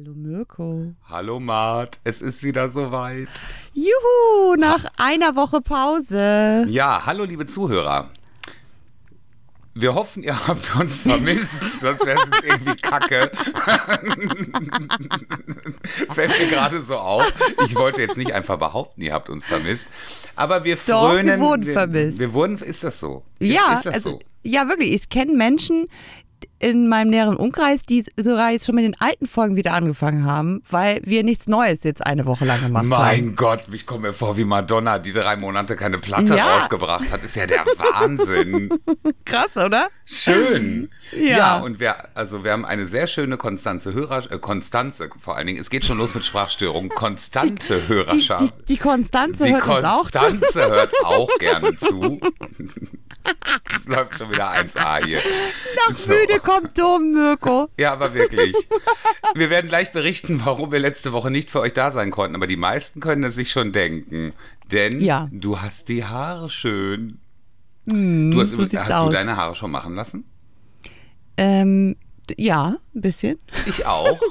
Hallo Mirko. Hallo Mart, es ist wieder soweit. Juhu, nach einer Woche Pause. Ja, hallo liebe Zuhörer. Wir hoffen, ihr habt uns vermisst, sonst wäre es jetzt irgendwie kacke. Fällt mir gerade so auf. Ich wollte jetzt nicht einfach behaupten, ihr habt uns vermisst. Aber wir Doch, frönen. wir wurden wir, vermisst. Wir wurden, ist das so? Ja, ist das also, so? ja, wirklich. Ich kenne Menschen in meinem näheren Umkreis, die sogar jetzt schon mit den alten Folgen wieder angefangen haben, weil wir nichts Neues jetzt eine Woche lang gemacht haben. Mein Gott, ich komme mir vor wie Madonna, die drei Monate keine Platte Ja. rausgebracht hat. Ist ja der Wahnsinn. Krass, oder? Schön. Ja. Ja. und wir, also wir haben eine sehr schöne konstante Hörer, äh, Konstanze vor allen Dingen. Es geht schon los mit Sprachstörungen. Konstante Die, Hörerschaft. die, die Konstanze Die hört uns auch zu. Konstanze hört auch gerne zu. Es läuft schon wieder 1A hier. Nach So. müde kommt dumm, Mirko. Ja, aber wirklich. Wir werden gleich berichten, warum wir letzte Woche nicht für euch da sein konnten. Aber die meisten können es sich schon denken. Denn Ja. du hast die Haare schön. Hm, Du hast, so hast du deine Haare schon machen lassen? Ähm, ja, ein bisschen. Ich auch.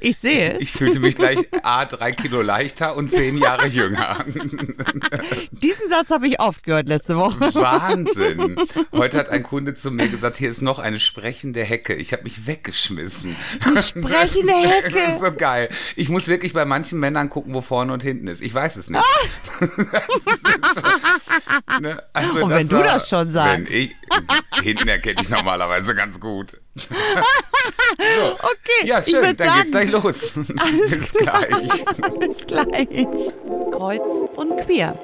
Ich sehe es. Ich fühlte mich gleich A, drei Kilo leichter und zehn Jahre jünger. Diesen Satz habe ich oft gehört letzte Woche. Wahnsinn. Heute hat ein Kunde zu mir gesagt, hier ist noch eine sprechende Hecke. Ich habe mich weggeschmissen. Sprechende Das ist Hecke. so geil. Ich muss wirklich bei manchen Männern gucken, wo vorne und hinten ist. Ich weiß es nicht. Ist so, ne? also Und wenn du das schon sagst. Ich, hinten erkenne ich normalerweise ganz gut. Okay, Ja, schön, dann sagen, geht's gleich los. Bis gleich. Bis gleich. Kreuz und Queer,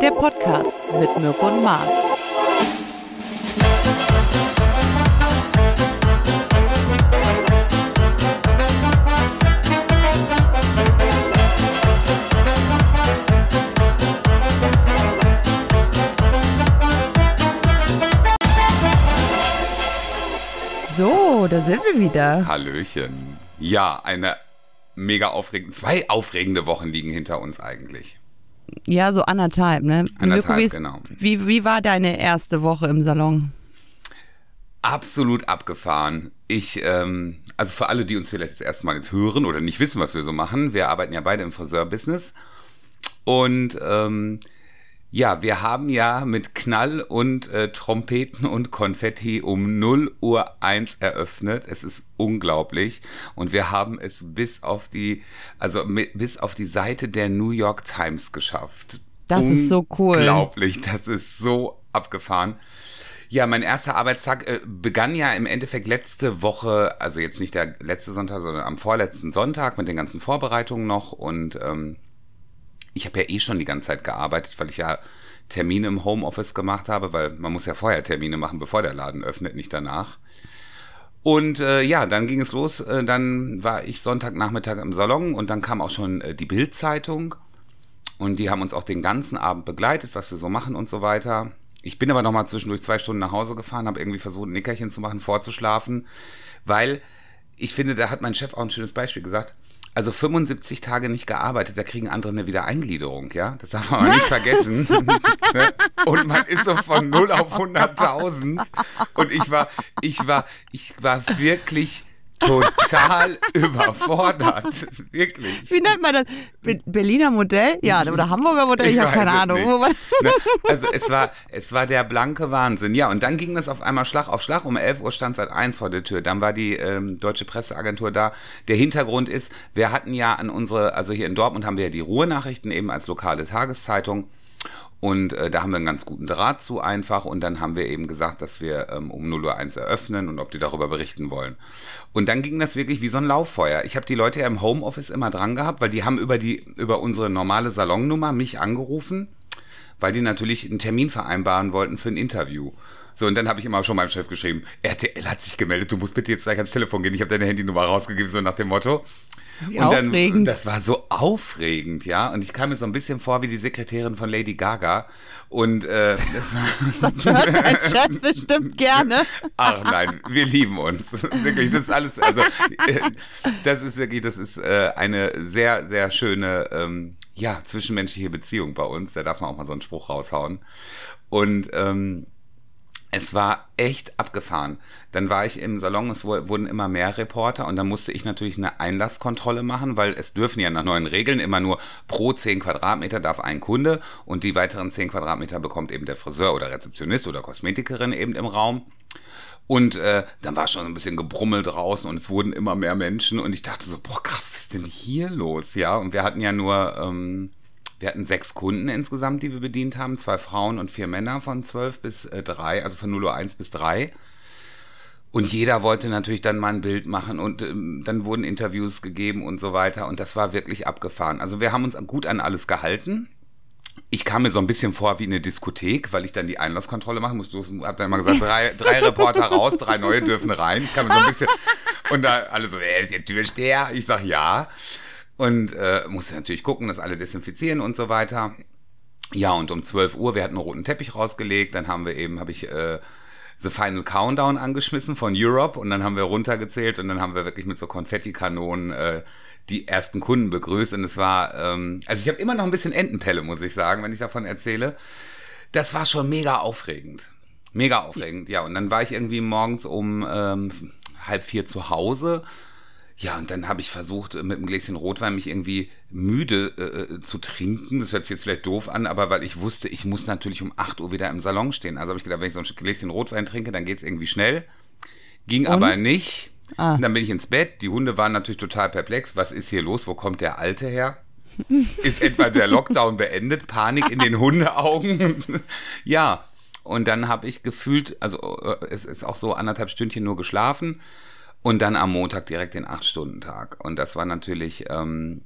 der Podcast mit Mirko und Mart. Wieder. Hallöchen. Ja, eine mega aufregende, zwei aufregende Wochen liegen hinter uns eigentlich. Ja, so anderthalb, ne? Anderthalb, wie, ist- genau. Wie, wie war deine erste Woche im Salon? Absolut abgefahren. Ich, ähm, also für alle, die uns vielleicht das erste Mal jetzt hören oder nicht wissen, was wir so machen, wir arbeiten ja beide im Friseurbusiness. Und ähm, ja, wir haben ja mit Knall und äh, Trompeten und Konfetti um 0 Uhr 1 eröffnet. Es ist unglaublich. Und wir haben es bis auf die, also mit, bis auf die Seite der New York Times geschafft. Das ist so cool. Unglaublich, das ist so abgefahren. Ja, mein erster Arbeitstag äh, begann ja im Endeffekt letzte Woche, also jetzt nicht der letzte Sonntag, sondern am vorletzten Sonntag mit den ganzen Vorbereitungen noch. Und ähm, ich habe ja eh schon die ganze Zeit gearbeitet, weil ich ja Termine im Homeoffice gemacht habe, weil man muss ja vorher Termine machen, bevor der Laden öffnet, nicht danach. Und äh, ja, dann ging es los. Äh, dann war ich Sonntagnachmittag im Salon und dann kam auch schon äh, die Bild-Zeitung. Und die haben uns auch den ganzen Abend begleitet, was wir so machen und so weiter. Ich bin aber noch mal zwischendurch zwei Stunden nach Hause gefahren, habe irgendwie versucht, ein Nickerchen zu machen, vorzuschlafen, weil ich finde, da hat mein Chef auch ein schönes Beispiel gesagt. Also 75 Tage nicht gearbeitet, da kriegen andere eine Wiedereingliederung, ja? Das darf man mal nicht vergessen. und man ist so von 0 auf 100.000 und ich war, ich war, ich war wirklich total überfordert. Wirklich. Wie nennt man das? Be Berliner Modell? Ja, oder Hamburger Modell? Ich, habe weiß keine Ahnung. Ne, Also es war, es war der blanke Wahnsinn. Ja, und dann ging das auf einmal Schlag auf Schlag. Um 11 Uhr stand seit 1 vor der Tür. Dann war die ähm, Deutsche Presseagentur da. Der Hintergrund ist, wir hatten ja an unsere, also hier in Dortmund haben wir ja die Ruhrnachrichten eben als lokale Tageszeitung. Und äh, da haben wir einen ganz guten Draht zu einfach. Und dann haben wir eben gesagt, dass wir ähm, um 0 Uhr 1 eröffnen und ob die darüber berichten wollen. Und dann ging das wirklich wie so ein Lauffeuer. Ich habe die Leute ja im Homeoffice immer dran gehabt, weil die haben über, die, über unsere normale Salonnummer mich angerufen, weil die natürlich einen Termin vereinbaren wollten für ein Interview. So, und dann habe ich immer schon meinem Chef geschrieben, RTL hat sich gemeldet, du musst bitte jetzt gleich ans Telefon gehen, ich habe deine Handynummer rausgegeben, so nach dem Motto. Wie und dann, aufregend. das war so aufregend, ja. Und ich kam mir so ein bisschen vor wie die Sekretärin von Lady Gaga. Und äh, das Hört mein Chef bestimmt gerne. Ach nein, wir lieben uns. Wirklich, das ist alles, also äh, das ist wirklich, das ist äh, eine sehr, sehr schöne, ähm, ja, zwischenmenschliche Beziehung bei uns. Da darf man auch mal so einen Spruch raushauen. Und ähm, Es war echt abgefahren. Dann war ich im Salon, es wurden immer mehr Reporter und dann musste ich natürlich eine Einlasskontrolle machen, weil es dürfen ja nach neuen Regeln immer nur pro 10 Quadratmeter darf ein Kunde und die weiteren 10 Quadratmeter bekommt eben der Friseur oder Rezeptionist oder Kosmetikerin eben im Raum. Und äh, dann war schon ein bisschen gebrummelt draußen und es wurden immer mehr Menschen und ich dachte so, boah krass, was ist denn hier los? Ja, und wir hatten ja nur... Ähm, wir hatten sechs Kunden insgesamt, die wir bedient haben, zwei Frauen und vier Männer von zwölf bis äh, drei, also von 0 Uhr 1 bis 3. Und jeder wollte natürlich dann mal ein Bild machen und ähm, dann wurden Interviews gegeben und so weiter. Und das war wirklich abgefahren. Also wir haben uns gut an alles gehalten. Ich kam mir so ein bisschen vor wie eine Diskothek, weil ich dann die Einlasskontrolle machen musste. Ich habe dann mal gesagt, drei, drei Reporter raus, drei neue dürfen rein. Ich kam mir so ein bisschen und da alle so, wer ist der Türsteher? Ich sag ja. Und äh, musste natürlich gucken, dass alle desinfizieren und so weiter. Ja, und um 12 Uhr, wir hatten einen roten Teppich rausgelegt, dann haben wir eben, habe ich äh, The Final Countdown angeschmissen von Europe und dann haben wir runtergezählt und dann haben wir wirklich mit so Konfettikanonen äh, die ersten Kunden begrüßt und es war, ähm, also ich habe immer noch ein bisschen Entenpelle, muss ich sagen, wenn ich davon erzähle. Das war schon mega aufregend. Mega aufregend, ja. Und dann war ich irgendwie morgens um ähm, halb vier zu Hause ja, und dann habe ich versucht, mit einem Gläschen Rotwein mich irgendwie müde äh, äh, zu trinken. Das hört sich jetzt vielleicht doof an, aber weil ich wusste, ich muss natürlich um 8 Uhr wieder im Salon stehen. Also habe ich gedacht, wenn ich so ein Gläschen Rotwein trinke, dann geht es irgendwie schnell. Ging und? aber nicht. Ah. Und dann bin ich ins Bett. Die Hunde waren natürlich total perplex. Was ist hier los? Wo kommt der Alte her? ist etwa der Lockdown beendet? Panik in den Hundeaugen? ja. Und dann habe ich gefühlt, also äh, es ist auch so anderthalb Stündchen nur geschlafen. Und dann am Montag direkt den 8-Stunden-Tag. Und das war natürlich, ähm,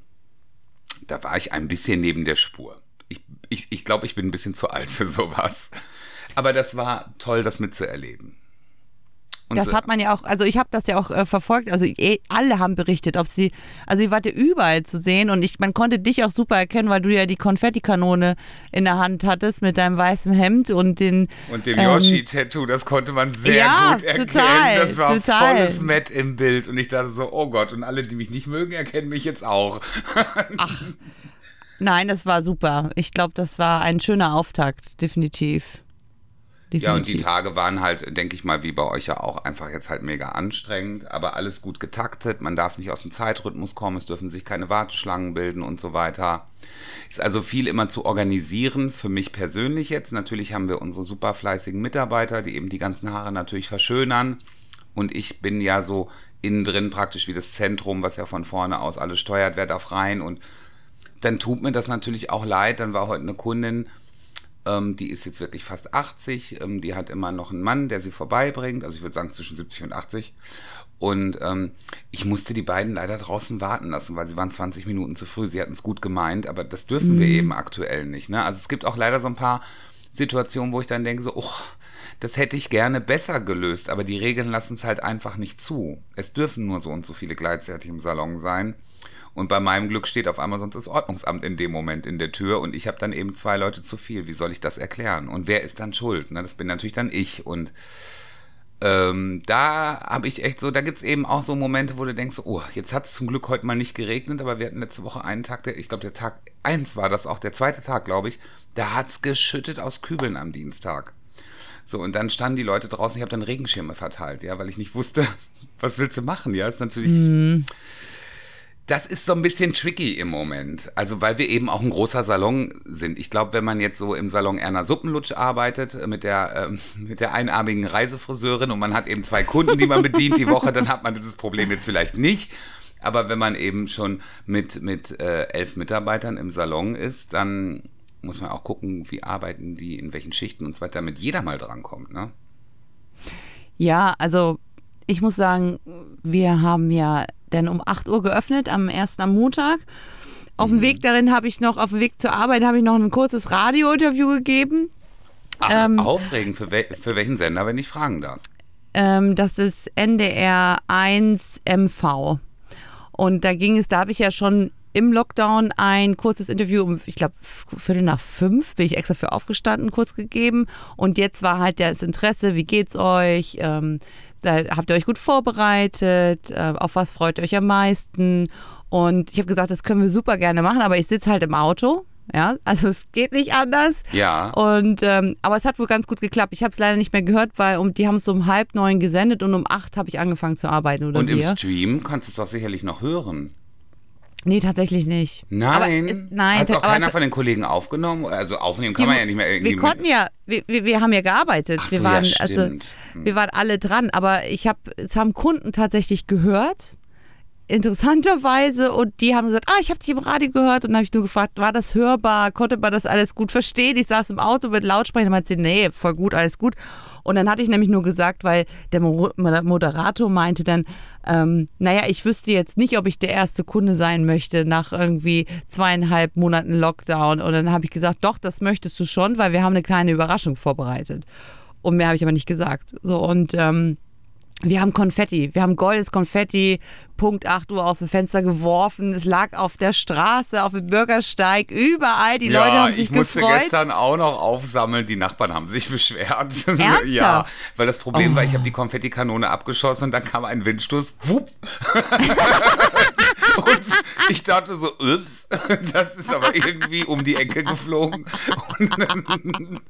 da war ich ein bisschen neben der Spur. Ich, ich, ich glaube, ich bin ein bisschen zu alt für sowas. Aber das war toll, das mitzuerleben. Und das so. hat man ja auch, also ich habe das ja auch äh, verfolgt, also eh, alle haben berichtet, ob sie, also sie warte überall zu sehen und ich, man konnte dich auch super erkennen, weil du ja die Konfettikanone in der Hand hattest mit deinem weißen Hemd und den und dem ähm, Yoshi-Tattoo, das konnte man sehr ja, gut erkennen. Total, das war total. volles Matt im Bild und ich dachte so, oh Gott, und alle, die mich nicht mögen, erkennen mich jetzt auch. Ach, nein, das war super. Ich glaube, das war ein schöner Auftakt, definitiv. Definitiv. Ja, und die Tage waren halt, denke ich mal, wie bei euch ja auch, einfach jetzt halt mega anstrengend, aber alles gut getaktet. Man darf nicht aus dem Zeitrhythmus kommen, es dürfen sich keine Warteschlangen bilden und so weiter. Ist also viel immer zu organisieren, für mich persönlich jetzt. Natürlich haben wir unsere super fleißigen Mitarbeiter, die eben die ganzen Haare natürlich verschönern. Und ich bin ja so innen drin praktisch wie das Zentrum, was ja von vorne aus alles steuert, wer darf rein. Und dann tut mir das natürlich auch leid. Dann war heute eine Kundin, ähm, die ist jetzt wirklich fast 80. Ähm, die hat immer noch einen Mann, der sie vorbeibringt. Also ich würde sagen zwischen 70 und 80. Und ähm, ich musste die beiden leider draußen warten lassen, weil sie waren 20 Minuten zu früh. Sie hatten es gut gemeint, aber das dürfen mhm. wir eben aktuell nicht. Ne? Also es gibt auch leider so ein paar Situationen, wo ich dann denke, so, oh, das hätte ich gerne besser gelöst, aber die Regeln lassen es halt einfach nicht zu. Es dürfen nur so und so viele gleichzeitig im Salon sein. Und bei meinem Glück steht auf einmal sonst das Ordnungsamt in dem Moment in der Tür und ich habe dann eben zwei Leute zu viel. Wie soll ich das erklären? Und wer ist dann schuld? Ne? Das bin natürlich dann ich. Und ähm, da habe ich echt so, da gibt es eben auch so Momente, wo du denkst, oh, jetzt hat es zum Glück heute mal nicht geregnet, aber wir hatten letzte Woche einen Tag, der, ich glaube, der Tag 1 war das auch, der zweite Tag, glaube ich, da hat es geschüttet aus Kübeln am Dienstag. So, und dann standen die Leute draußen, ich habe dann Regenschirme verteilt, ja, weil ich nicht wusste, was willst du machen, ja, ist natürlich. Mm das ist so ein bisschen tricky im Moment. Also, weil wir eben auch ein großer Salon sind. Ich glaube, wenn man jetzt so im Salon Erna Suppenlutsch arbeitet, äh, mit der, ähm, mit der einarmigen Reisefriseurin und man hat eben zwei Kunden, die man bedient die Woche, dann hat man dieses Problem jetzt vielleicht nicht. Aber wenn man eben schon mit, mit äh, elf Mitarbeitern im Salon ist, dann muss man auch gucken, wie arbeiten die, in welchen Schichten und so weiter, damit jeder mal drankommt, ne? Ja, also ich muss sagen, wir haben ja dann um 8 Uhr geöffnet, am ersten am Montag. Auf dem mhm. Weg darin habe ich noch, auf dem Weg zur Arbeit habe ich noch ein kurzes Radiointerview gegeben. Ach, ähm, aufregend. Für, wel für, welchen Sender, wenn ich fragen darf? Ähm, das ist NDR 1 MV. Und da ging es, da habe ich ja schon im Lockdown ein kurzes Interview um, ich glaube, Viertel nach fünf bin ich extra für aufgestanden, kurz gegeben. Und jetzt war halt das Interesse, wie geht's euch? Ähm, habt ihr euch gut vorbereitet? Äh, auf was freut ihr euch am meisten? Und ich habe gesagt, das können wir super gerne machen, aber ich sitze halt im Auto Ja, also es geht nicht anders. Ja. Und ähm, aber es hat wohl ganz gut geklappt. Ich habe es leider nicht mehr gehört, weil um die haben es um halb neun gesendet und um acht habe ich angefangen zu arbeiten oder Und im wir. Stream kannst du es doch sicherlich noch hören. Nee, tatsächlich nicht. Nein. Aber, nein, Hat auch keiner von den Kollegen aufgenommen? Also aufnehmen kann man ja nicht mehr irgendwie. Wir konnten ja, wir, wir, wir haben ja gearbeitet. Ach wir so, waren, ja, also, stimmt. wir waren alle dran, aber ich habe, es haben Kunden tatsächlich gehört, interessanterweise, und die haben gesagt, ah, ich habe dich im Radio gehört, und dann habe ich nur gefragt, war das hörbar, konnte man das alles gut verstehen? Ich saß im Auto mit Lautsprecher und meinte, nee, voll gut, alles gut. Und dann hatte ich nämlich nur gesagt, weil der Mo- Moderator meinte dann, ähm, naja, ich wüsste jetzt nicht, ob ich der erste Kunde sein möchte nach irgendwie zweieinhalb Monaten Lockdown. Und dann habe ich gesagt, doch, das möchtest du schon, weil wir haben eine kleine Überraschung vorbereitet. Und mehr habe ich aber nicht gesagt. So und ähm, wir haben Konfetti. Wir haben goldenes Konfetti, Punkt 8 Uhr aus dem Fenster geworfen. Es lag auf der Straße, auf dem Bürgersteig, überall. Die ja, Leute haben sich ich musste gefreut. gestern auch noch aufsammeln. Die Nachbarn haben sich beschwert. Ernsthaft? Oh. ja, weil das Problem war, ich habe die Konfettikanone abgeschossen und dann kam ein Windstoß. Wupp. und ich dachte so, ups, das ist aber irgendwie um die Ecke geflogen. Und dann,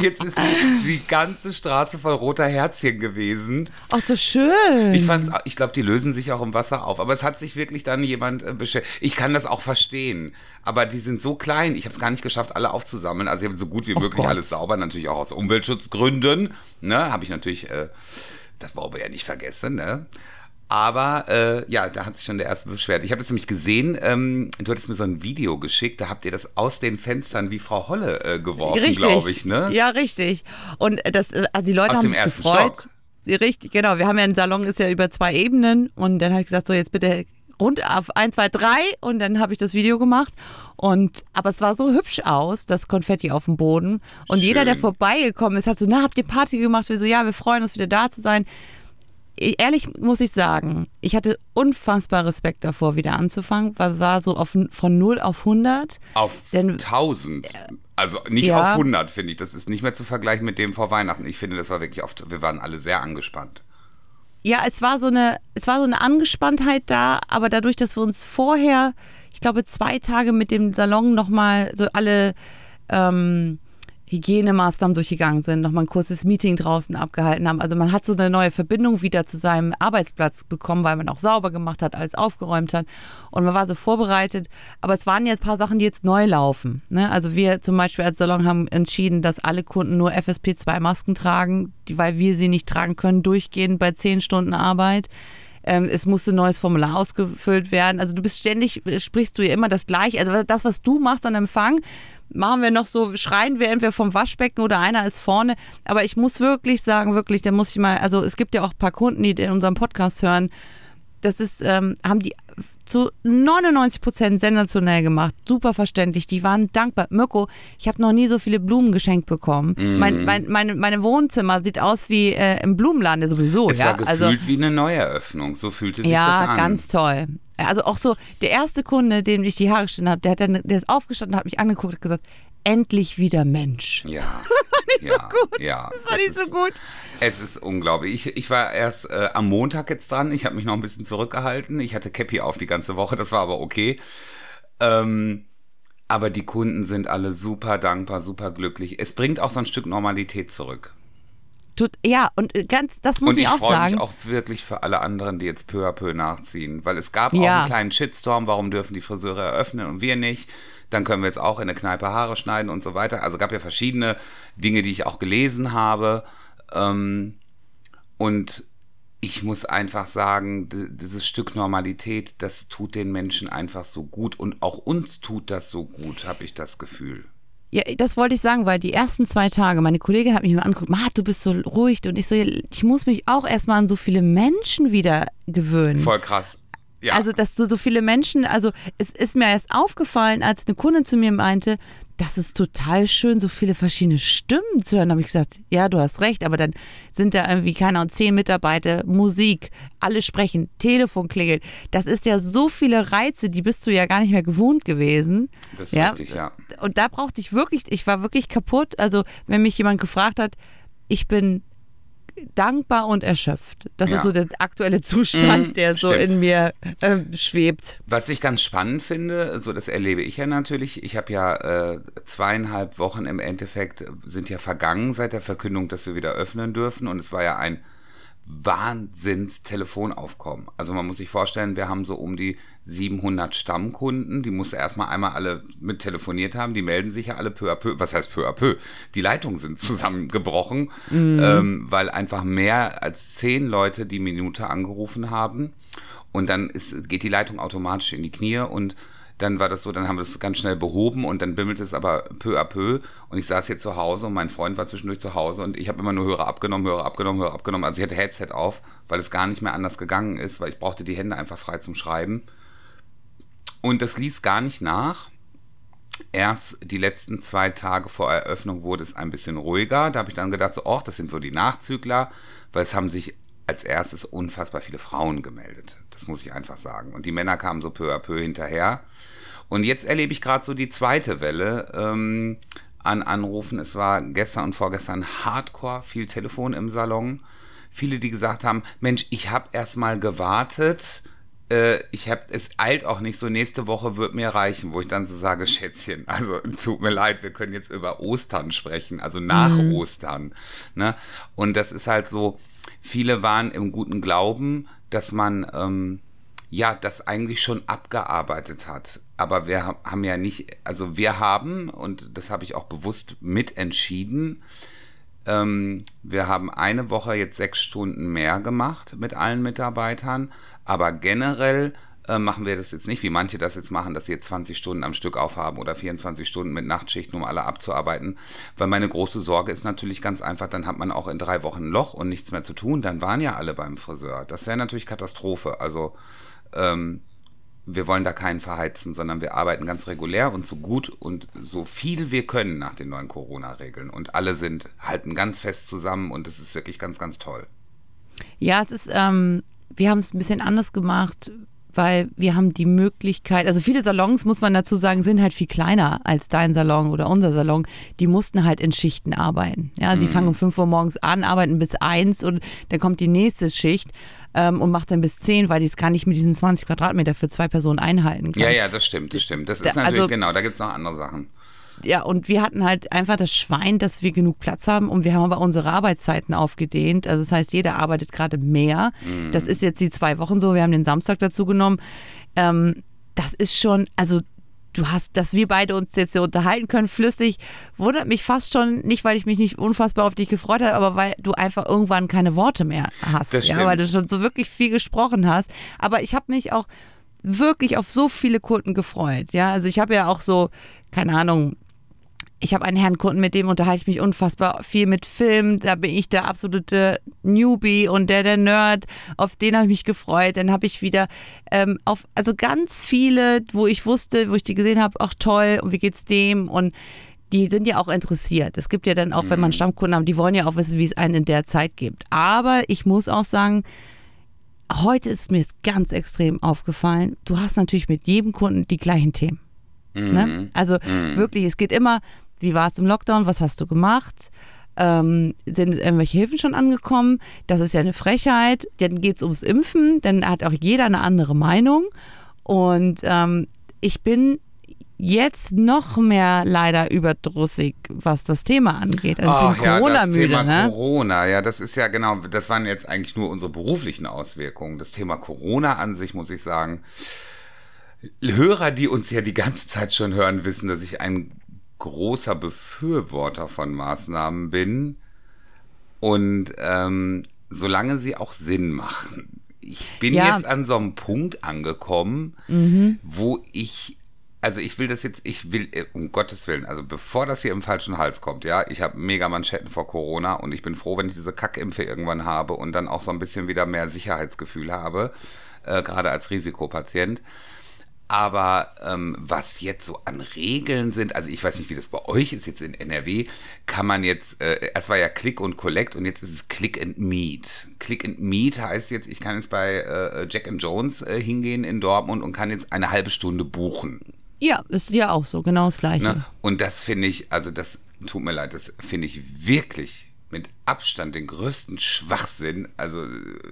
jetzt ist die, die ganze Straße voll roter Herzchen gewesen. Ach, so schön. Ich fand's, ich glaube, die lösen sich auch im Wasser auf. Aber es hat sich wirklich dann jemand äh, beschäftigt. Ich kann das auch verstehen. Aber die sind so klein. Ich habe es gar nicht geschafft, alle aufzusammeln. Also ich habe so gut wie möglich Gott. alles sauber. Natürlich auch aus Umweltschutzgründen. Ne, habe ich natürlich, äh, das wollen wir ja nicht vergessen. Ne? Aber äh, ja, da hat sich schon der erste beschwert. Ich habe das nämlich gesehen. Ähm, du hattest mir so ein Video geschickt. Da habt ihr das aus den Fenstern wie Frau Holle äh, geworfen, glaube ich. Ne? Ja, richtig. Und das, äh, also die Leute Aus haben dem sich ersten gefreut. Stock. Richtig, genau. Wir haben ja einen Salon, ist ja über zwei Ebenen. Und dann habe ich gesagt, so jetzt bitte rund auf 1, 2, 3. Und dann habe ich das Video gemacht. Und, aber es war so hübsch aus, das Konfetti auf dem Boden. Und jeder, der Schön. vorbeigekommen ist, hat so, na, habt ihr Party gemacht? Wir so, ja, wir freuen uns wieder da zu sein. Ich- Ehrlich muss ich sagen, ich hatte unfassbar Respekt davor, wieder anzufangen. Es war so auf, von 0 auf 100. Auf Denn- 1000. Also nicht Ja. auf 100, finde ich. Das ist nicht mehr zu vergleichen mit dem vor Weihnachten. Ich finde, das war wirklich oft, wir waren alle sehr angespannt. Ja, es war so eine, es war so eine Angespanntheit da, aber dadurch, dass wir uns vorher, ich glaube, zwei Tage mit dem Salon nochmal so alle ähm, Hygienemaßnahmen durchgegangen sind, nochmal ein kurzes Meeting draußen abgehalten haben. Also man hat so eine neue Verbindung wieder zu seinem Arbeitsplatz bekommen, weil man auch sauber gemacht hat, alles aufgeräumt hat und man war so vorbereitet. Aber es waren jetzt ein paar Sachen, die jetzt neu laufen. Ne? Also wir zum Beispiel als Salon haben entschieden, dass alle Kunden nur FSP2-Masken tragen, die, weil wir sie nicht tragen können, durchgehend bei zehn Stunden Arbeit. Ähm, es musste ein neues Formular ausgefüllt werden. Also du bist ständig, äh, sprichst du ja immer das Gleiche. Also das, was du machst an Empfang, machen wir noch so, schreien wir entweder vom Waschbecken oder einer ist vorne. Aber ich muss wirklich sagen, wirklich, da muss ich mal, also es gibt ja auch ein paar Kunden, die in unserem Podcast hören, das ist, ähm, haben die zu 99 Prozent sensationell gemacht, super verständlich, die waren dankbar. Mirko, ich habe noch nie so viele Blumen geschenkt bekommen. Mhm. Mein, mein, meine, meine Wohnzimmer sieht aus wie äh, im Blumenladen sowieso. Es ja? war gefühlt wie eine Neueröffnung. So fühlte sich ja, das an. ganz toll. Also auch so, der erste Kunde, dem ich die Haare geschnitten habe, der, hat dann, der ist aufgestanden, hat mich angeguckt und gesagt, endlich wieder Mensch. Ja. nicht so gut. Ja, Das war es nicht ist, so gut. Es ist unglaublich. Ich, ich war erst äh, am Montag jetzt dran. Ich habe mich noch ein bisschen zurückgehalten. Ich hatte Cappy auf die ganze Woche. Das war aber okay. Ähm, aber die Kunden sind alle super dankbar, super glücklich. Es bringt auch so ein Stück Normalität zurück. Tut, ja, und äh, ganz, das muss Und ich, ich auch freue sagen. mich auch wirklich für alle anderen, die jetzt peu à peu nachziehen. Weil es gab auch Ja. einen kleinen Shitstorm, warum dürfen die Friseure eröffnen und wir nicht. Dann können wir jetzt auch in der Kneipe Haare schneiden und so weiter. Also gab ja verschiedene Dinge, die ich auch gelesen habe. Ähm, und ich muss einfach sagen, dieses Stück Normalität, das tut den Menschen einfach so gut. Und auch uns tut das so gut, habe ich das Gefühl. Ja, das wollte ich sagen, weil die ersten zwei Tage, meine Kollegin hat mich mal angeguckt, Mart, du bist so ruhig. Und ich so, ich muss mich auch erstmal an so viele Menschen wieder gewöhnen. Voll krass. Ja. Also, dass du so viele Menschen, also es ist mir erst aufgefallen, als eine Kundin zu mir meinte, das ist total schön, so viele verschiedene Stimmen zu hören. Da habe ich gesagt, ja, du hast recht, aber dann sind da irgendwie, keine Ahnung, zehn Mitarbeiter, Musik, alle sprechen, Telefon klingelt. Das ist ja so viele Reize, die bist du ja gar nicht mehr gewohnt gewesen. das ist ja, richtig, ja. und da brauchte ich wirklich, ich war wirklich kaputt. Also, wenn mich jemand gefragt hat, ich bin dankbar und erschöpft. Das ja. ist so der aktuelle Zustand, mhm, der so stimmt. in mir äh, schwebt. Was ich ganz spannend finde, so das erlebe ich ja natürlich. Ich habe ja äh, zweieinhalb Wochen im Endeffekt sind ja vergangen seit der Verkündung, dass wir wieder öffnen dürfen. Und es war ja ein Wahnsinns-Telefonaufkommen. Also man muss sich vorstellen, wir haben so um die 700 Stammkunden, die muss erstmal einmal alle mit telefoniert haben, die melden sich ja alle peu à peu. Was heißt peu à peu? Die Leitungen sind zusammengebrochen, mhm. ähm, weil einfach mehr als zehn Leute die Minute angerufen haben. Und dann ist, geht die Leitung automatisch in die Knie und dann war das so, dann haben wir es ganz schnell behoben und dann bimmelt es aber peu à peu. Und ich saß hier zu Hause und mein Freund war zwischendurch zu Hause und ich habe immer nur Hörer abgenommen, Hörer abgenommen, Hörer abgenommen. Also ich hatte Headset auf, weil es gar nicht mehr anders gegangen ist, weil ich brauchte die Hände einfach frei zum Schreiben. Und das ließ gar nicht nach. Erst die letzten zwei Tage vor Eröffnung wurde es ein bisschen ruhiger. Da habe ich dann gedacht, so, oh, das sind so die Nachzügler, weil es haben sich als erstes unfassbar viele Frauen gemeldet. Das muss ich einfach sagen. Und die Männer kamen so peu à peu hinterher. Und jetzt erlebe ich gerade so die zweite Welle ähm, an Anrufen. Es war gestern und vorgestern hardcore viel Telefon im Salon. Viele, die gesagt haben, Mensch, ich habe erst mal gewartet. Äh, ich habe es eilt auch nicht so. Nächste Woche wird mir reichen, wo ich dann so sage, Schätzchen, also tut mir leid, wir können jetzt über Ostern sprechen, also nach mhm. Ostern. Ne? Und das ist halt so. Viele waren im guten Glauben, dass man ähm, ja das eigentlich schon abgearbeitet hat aber wir haben ja nicht, also wir haben, und das habe ich auch bewusst mitentschieden, ähm, wir haben eine Woche jetzt sechs Stunden mehr gemacht mit allen Mitarbeitern, aber generell äh, machen wir das jetzt nicht, wie manche das jetzt machen, dass sie jetzt 20 Stunden am Stück aufhaben oder 24 Stunden mit Nachtschichten, um alle abzuarbeiten. Weil meine große Sorge ist natürlich ganz einfach, dann hat man auch in drei Wochen ein Loch und nichts mehr zu tun. Dann waren ja alle beim Friseur. Das wäre natürlich Katastrophe. Also ähm, wir wollen da keinen verheizen, sondern wir arbeiten ganz regulär und so gut und so viel wir können nach den neuen Corona-Regeln. Und alle sind, halten ganz fest zusammen und es ist wirklich ganz, ganz toll. Ja, es ist, ähm, wir haben es ein bisschen anders gemacht, weil wir haben die Möglichkeit, also viele Salons, muss man dazu sagen, sind halt viel kleiner als dein Salon oder unser Salon. Die mussten halt in Schichten arbeiten. Ja, die mhm. fangen um 5 Uhr morgens an, arbeiten bis 1 und dann kommt die nächste Schicht ähm, und macht dann bis 10, weil die es gar nicht mit diesen 20 Quadratmeter für zwei Personen einhalten kann. Ja, ja, das stimmt, das stimmt. Das ist da, natürlich, also, genau, da gibt es noch andere Sachen. Ja, und wir hatten halt einfach das Schwein, dass wir genug Platz haben und wir haben aber unsere Arbeitszeiten aufgedehnt. Also das heißt, jeder arbeitet gerade mehr. Mhm. Das ist jetzt die zwei Wochen so. Wir haben den Samstag dazu genommen. Ähm, das ist schon, also du hast, dass wir beide uns jetzt so unterhalten können, flüssig, wundert mich fast schon, nicht weil ich mich nicht unfassbar auf dich gefreut habe, aber weil du einfach irgendwann keine Worte mehr hast. Das ja, weil du schon so wirklich viel gesprochen hast. Aber ich habe mich auch wirklich auf so viele Kunden gefreut. Ja, also ich habe ja auch so, keine Ahnung, ich habe einen Herrn Kunden, mit dem unterhalte ich mich unfassbar viel mit Film. Da bin ich der absolute Newbie und der der Nerd. Auf den habe ich mich gefreut. Dann habe ich wieder ähm, auf, also ganz viele, wo ich wusste, wo ich die gesehen habe, auch toll und wie geht's dem und die sind ja auch interessiert. Es gibt ja dann auch, wenn man mhm. Stammkunden hat, die wollen ja auch wissen, wie es einen in der Zeit gibt. Aber ich muss auch sagen, heute ist mir ganz extrem aufgefallen. Du hast natürlich mit jedem Kunden die gleichen Themen. Ne? Mhm. Also mhm. wirklich, es geht immer, wie war es im Lockdown? Was hast du gemacht? Ähm, sind irgendwelche Hilfen schon angekommen? Das ist ja eine Frechheit. Dann geht es ums Impfen, dann hat auch jeder eine andere Meinung. Und ähm, ich bin jetzt noch mehr leider überdrüssig, was das Thema angeht. Also Ach, ich bin. Ja, das Thema ne? Corona, ja, das ist ja genau, das waren jetzt eigentlich nur unsere beruflichen Auswirkungen. Das Thema Corona an sich, muss ich sagen, Hörer, die uns ja die ganze Zeit schon hören, wissen, dass ich ein großer Befürworter von Maßnahmen bin und ähm, solange sie auch Sinn machen. Ich bin ja. jetzt an so einem Punkt angekommen, mhm. wo ich also ich will das jetzt, ich will, äh, um Gottes Willen, also bevor das hier im falschen Hals kommt, ja, ich habe mega Manschetten vor Corona und ich bin froh, wenn ich diese Kackimpfe irgendwann habe und dann auch so ein bisschen wieder mehr Sicherheitsgefühl habe, äh, gerade als Risikopatient. Aber ähm, was jetzt so an Regeln sind, also ich weiß nicht, wie das bei euch ist jetzt in NRW, kann man jetzt, äh, es war ja Click und Collect und jetzt ist es Click and Meet. Click and Meet heißt jetzt, ich kann jetzt bei äh, Jack and Jones äh, hingehen in Dortmund und kann jetzt eine halbe Stunde buchen. Ja, ist ja auch so, genau das Gleiche. Ne? Und das finde ich, also das tut mir leid, das finde ich wirklich mit Abstand den größten Schwachsinn also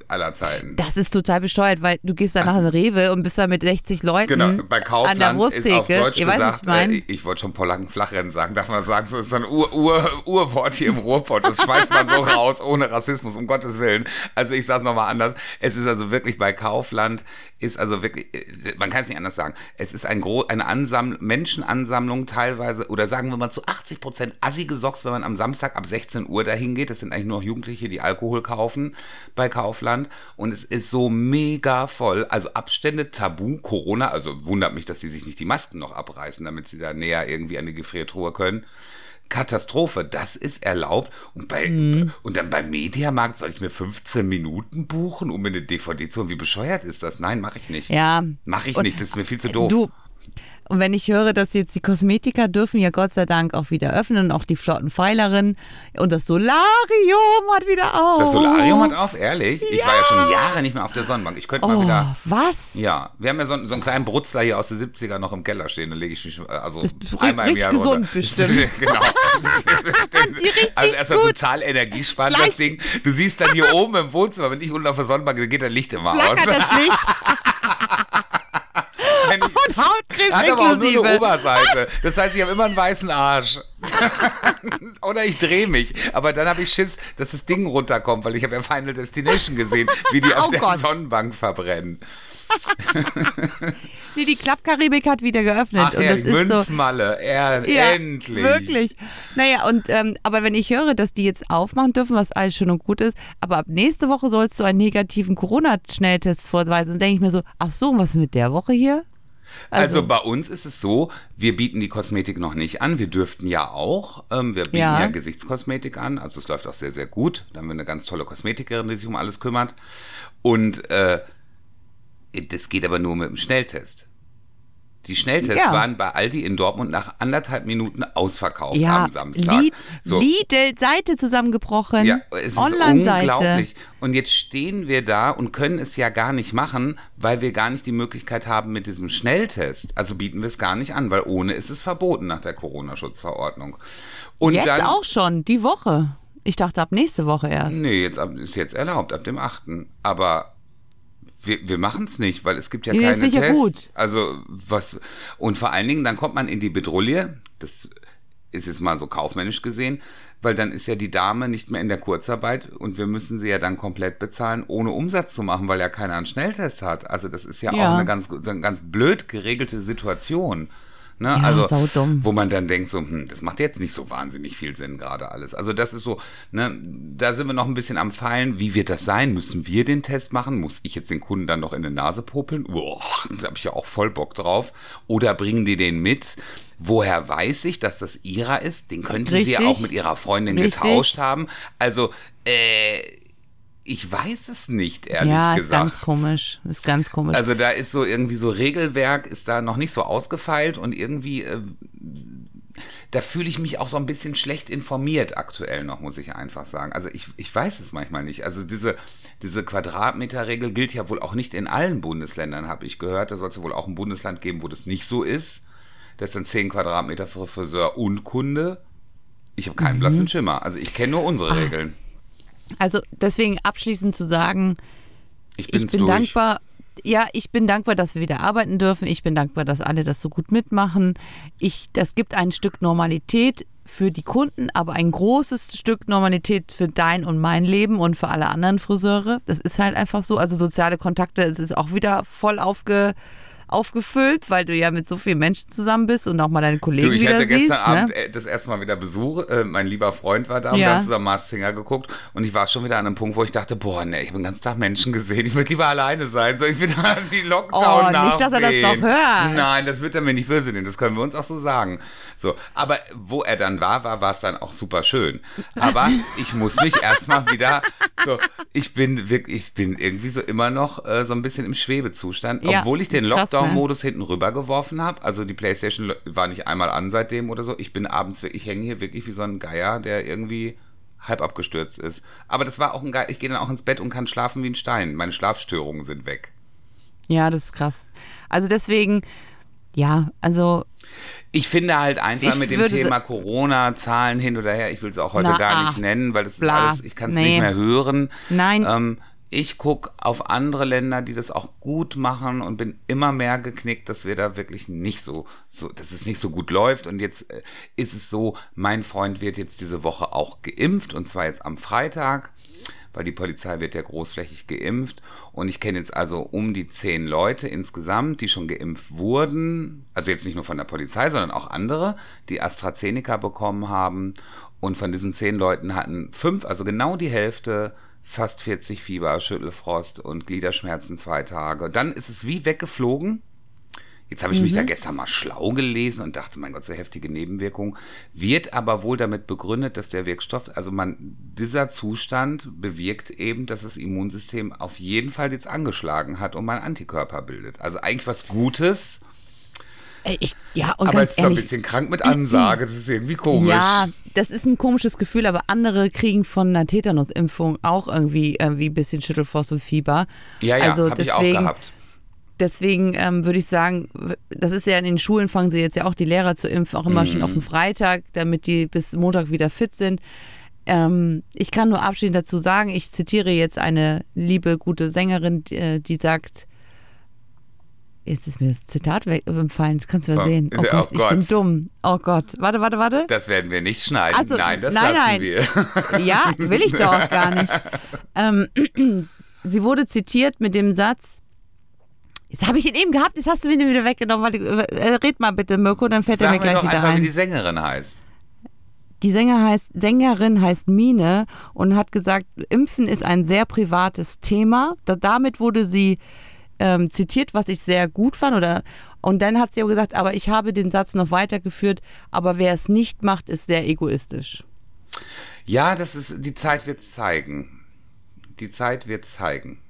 aller Zeiten. Das ist total besteuert, weil du gehst dann nach einem Rewe und bist da mit 60 Leuten Genau, bei an der Kaufland ist auf. Deutsch Ihr gesagt, ich äh, ich wollte schon Polacken Flachrennen sagen, darf man sagen, so ist so ein Ur, Ur, Urwort hier im Ruhrpott, das schmeißt man so raus, ohne Rassismus, um Gottes Willen. Also ich sage es nochmal anders, es ist also wirklich bei Kaufland, ist also wirklich, äh, man kann es nicht anders sagen, es ist ein gro eine Ansammlung, Menschenansammlung teilweise, oder sagen wir mal zu 80 Prozent assige Socks, wenn man am Samstag ab 16 Uhr dahin geht, das sind eigentlich nur noch Jugendliche, die Alkohol kaufen bei Kaufland und es ist so mega voll, also Abstände, Tabu, Corona, also wundert mich, dass sie sich nicht die Masken noch abreißen, damit sie da näher irgendwie an die Gefriertruhe können. Katastrophe, das ist erlaubt. Und, bei, Mhm. und dann beim Mediamarkt soll ich mir 15 Minuten buchen, um mir eine DVD zu holen. Wie bescheuert ist das? Nein, mache ich nicht. Ja. Mache ich Und nicht, das ist mir viel zu doof. Du, und wenn ich höre, dass jetzt die Kosmetiker dürfen ja Gott sei Dank auch wieder öffnen, auch die flotten Pfeilerinnen und das Solarium hat wieder auf. das Solarium hat auf, ehrlich? Ich war ja Ja. schon Jahre nicht mehr auf der Sonnenbank. Ich könnte mal Oh, wieder. was? Ja, wir haben ja so, so einen kleinen Brutzler hier aus den 70er noch im Keller stehen. Da lege ich mich also Das einmal im Jahr gesund runter. bestimmt. genau. Also erstmal total energiespannend, das Ding. Du siehst dann hier oben im Wohnzimmer, wenn ich unten auf der Sonnenbank, dann geht das Licht immer aus. Flackert das Licht und Hautkrebs Hat aber auch nur eine inklusive. Oberseite. Das heißt, ich habe immer einen weißen Arsch. Oder ich drehe mich. Aber dann habe ich Schiss, dass das Ding runterkommt, weil ich habe ja Final Destination gesehen, wie die auf Oh der Gott. Sonnenbank verbrennen. Nee, die Klappkaribik hat wieder geöffnet. Ach und das ist so, Münzmalle, er, Ja, endlich. Wirklich. Naja, und ähm, aber wenn ich höre, dass die jetzt aufmachen dürfen, was alles schön und gut ist, aber ab nächste Woche sollst du einen negativen Corona-Schnelltest vorweisen, und denke ich mir so, ach so, und was ist mit der Woche hier? Also, bei uns ist es so, wir bieten die Kosmetik noch nicht an. Wir dürften ja auch. Ähm, wir bieten ja. Ja. Gesichtskosmetik an. Also es läuft auch sehr, sehr gut. Da haben wir eine ganz tolle Kosmetikerin, die sich um alles kümmert. Und äh, das geht aber nur mit dem Schnelltest. Die Schnelltests Ja. waren bei Aldi in Dortmund nach anderthalb Minuten ausverkauft Ja, am Samstag. Lied, So. Lidl-Seite zusammengebrochen, Ja, es ist Online-Seite. unglaublich. Und jetzt stehen wir da und können es ja gar nicht machen, weil wir gar nicht die Möglichkeit haben mit diesem Schnelltest. Also bieten wir es gar nicht an, weil ohne ist es verboten nach der Corona-Schutzverordnung. Und Jetzt dann, auch schon, die Woche. Ich dachte ab nächste Woche erst. Nee, jetzt ab, ist jetzt erlaubt, ab dem 8. Aber wir, wir machen es nicht, weil es gibt ja Nee, keine Tests. gut. Also was und vor allen Dingen, dann kommt man in die Bedrulle, das ist jetzt mal so kaufmännisch gesehen, weil dann ist ja die Dame nicht mehr in der Kurzarbeit und wir müssen sie ja dann komplett bezahlen, ohne Umsatz zu machen, weil ja keiner einen Schnelltest hat. Also das ist ja, Ja. auch eine ganz, eine ganz blöd geregelte Situation. Ne? Ja, also, saudumm. wo man dann denkt, so, hm, das macht jetzt nicht so wahnsinnig viel Sinn gerade alles. Also das ist so, ne, da sind wir noch ein bisschen am Feilen. Wie wird das sein? Müssen wir den Test machen? Muss ich jetzt den Kunden dann noch in die Nase popeln? Boah, da habe ich ja auch voll Bock drauf. Oder bringen die den mit? Woher weiß ich, dass das ihrer ist? Den könnten sie ja Richtig. auch mit ihrer Freundin Richtig. getauscht haben. Also, äh, ich weiß es nicht, ehrlich ja, ist gesagt. ganz komisch. Ist ganz komisch. Also da ist so irgendwie so Regelwerk ist da noch nicht so ausgefeilt und irgendwie äh, da fühle ich mich auch so ein bisschen schlecht informiert aktuell noch, muss ich einfach sagen. Also ich, ich weiß es manchmal nicht. Also diese, diese Quadratmeterregel gilt ja wohl auch nicht in allen Bundesländern, habe ich gehört. Da soll es ja wohl auch ein Bundesland geben, wo das nicht so ist. Das sind 10 Quadratmeter für Friseur und Kunde. Ich habe keinen blassen Schimmer. Also ich kenne nur unsere Regeln. Also deswegen abschließend zu sagen, Ich ich bin durch. dankbar. Ja, ich bin dankbar, dass wir wieder arbeiten dürfen. Ich bin dankbar, dass alle das so gut mitmachen. Ich, das gibt ein Stück Normalität für die Kunden, aber ein großes Stück Normalität für dein und mein Leben und für alle anderen Friseure. Das ist halt einfach so. Also soziale Kontakte, es ist auch wieder voll aufge, aufgefüllt, weil du ja mit so vielen Menschen zusammen bist und auch mal deine Kollegen Du, ich wieder hatte gestern siehst. Abend ne? äh, das erste Mal wieder Besuch. Äh, mein lieber Freund war da und Ja. wir haben zusammen Mars Singer geguckt. Und ich war schon wieder an einem Punkt, wo ich dachte, boah, ne, ich habe den ganzen Tag Menschen gesehen. Ich würde lieber alleine sein. Soll ich wieder die Lockdown Oh, nicht, dass er das noch hört. Nein, das wird er mir nicht böse nehmen. Das können wir uns auch so sagen. So, aber wo er dann war, war, es dann auch super schön. Aber ich muss mich erstmal wieder so, ich bin wirklich, ich bin irgendwie so immer noch äh, so ein bisschen im Schwebezustand, Ja, obwohl ich den ist ne? Lockdown-Modus hinten rübergeworfen habe. Also die Playstation war nicht einmal an seitdem oder so. Ich bin abends, wirklich- ich hänge hier wirklich wie so ein Geier, der irgendwie halb abgestürzt ist. Aber das war auch ein Geier. Ich gehe dann auch ins Bett und kann schlafen wie ein Stein. Meine Schlafstörungen sind weg. Ja, das ist krass. Also deswegen, ja, also Ich finde halt einfach mit dem Thema Corona-Zahlen hin oder her, ich will es auch heute Na, gar nicht nennen, weil das ist bla, alles, ich kann es nee. nicht mehr hören. Nein. Ähm, ich gucke auf andere Länder, die das auch gut machen und bin immer mehr geknickt, dass wir da wirklich nicht so, so dass es nicht so gut läuft. Und jetzt äh, ist es so, mein Freund wird jetzt diese Woche auch geimpft und zwar jetzt am Freitag weil die Polizei wird ja großflächig geimpft. Und ich kenne jetzt also um die zehn Leute insgesamt, die schon geimpft wurden. Also jetzt nicht nur von der Polizei, sondern auch andere, die AstraZeneca bekommen haben. Und von diesen zehn Leuten hatten fünf, also genau die Hälfte, fast 40 Fieber, Schüttelfrost und Gliederschmerzen zwei Tage. Und dann ist es wie weggeflogen. Jetzt habe ich mich da gestern mal schlau gelesen und dachte, mein Gott, so heftige Nebenwirkungen. Wird aber wohl damit begründet, dass der Wirkstoff, also man, dieser Zustand bewirkt eben, dass das Immunsystem auf jeden Fall jetzt angeschlagen hat und man Antikörper bildet. Also eigentlich was Gutes, ich, ja, und aber es ist so ein ehrlich, bisschen krank mit Ansage. Das ist irgendwie komisch. Ja, das ist ein komisches Gefühl, aber andere kriegen von einer Tetanusimpfung auch irgendwie, irgendwie ein bisschen Schüttelfrost und Fieber. ja, ja also habe ich auch deswegen- gehabt. Deswegen ähm, würde ich sagen, das ist ja in den Schulen, fangen sie jetzt ja auch die Lehrer zu impfen, auch immer schon auf den Freitag, damit die bis Montag wieder fit sind. Ähm, ich kann nur abschließend dazu sagen, ich zitiere jetzt eine liebe, gute Sängerin, die, äh, die sagt, jetzt ist mir das Zitat weggefallen, das kannst du ja Oh, sehen. Oh oh Gott, ich bin dumm. Oh Gott, warte, warte, warte. Das werden wir nicht schneiden. Also, nein, das nein, lassen nein. wir. Ja, will ich doch auch gar nicht. Ähm, sie wurde zitiert mit dem Satz, jetzt habe ich ihn eben gehabt, jetzt hast du mir den wieder weggenommen. Warte, äh, red mal bitte, Mirko, dann fällt er mir Sag gleich doch wieder einfach, wie die ein. Sängerin heißt. Die Sänger heißt, Sängerin heißt Mine und hat gesagt, Impfen ist ein sehr privates Thema. Da, damit wurde sie ähm, zitiert, was ich sehr gut fand. Oder, und dann hat sie auch gesagt, aber ich habe den Satz noch weitergeführt, aber wer es nicht macht, ist sehr egoistisch. Ja, das ist, die Zeit wird zeigen. Die Zeit wird zeigen.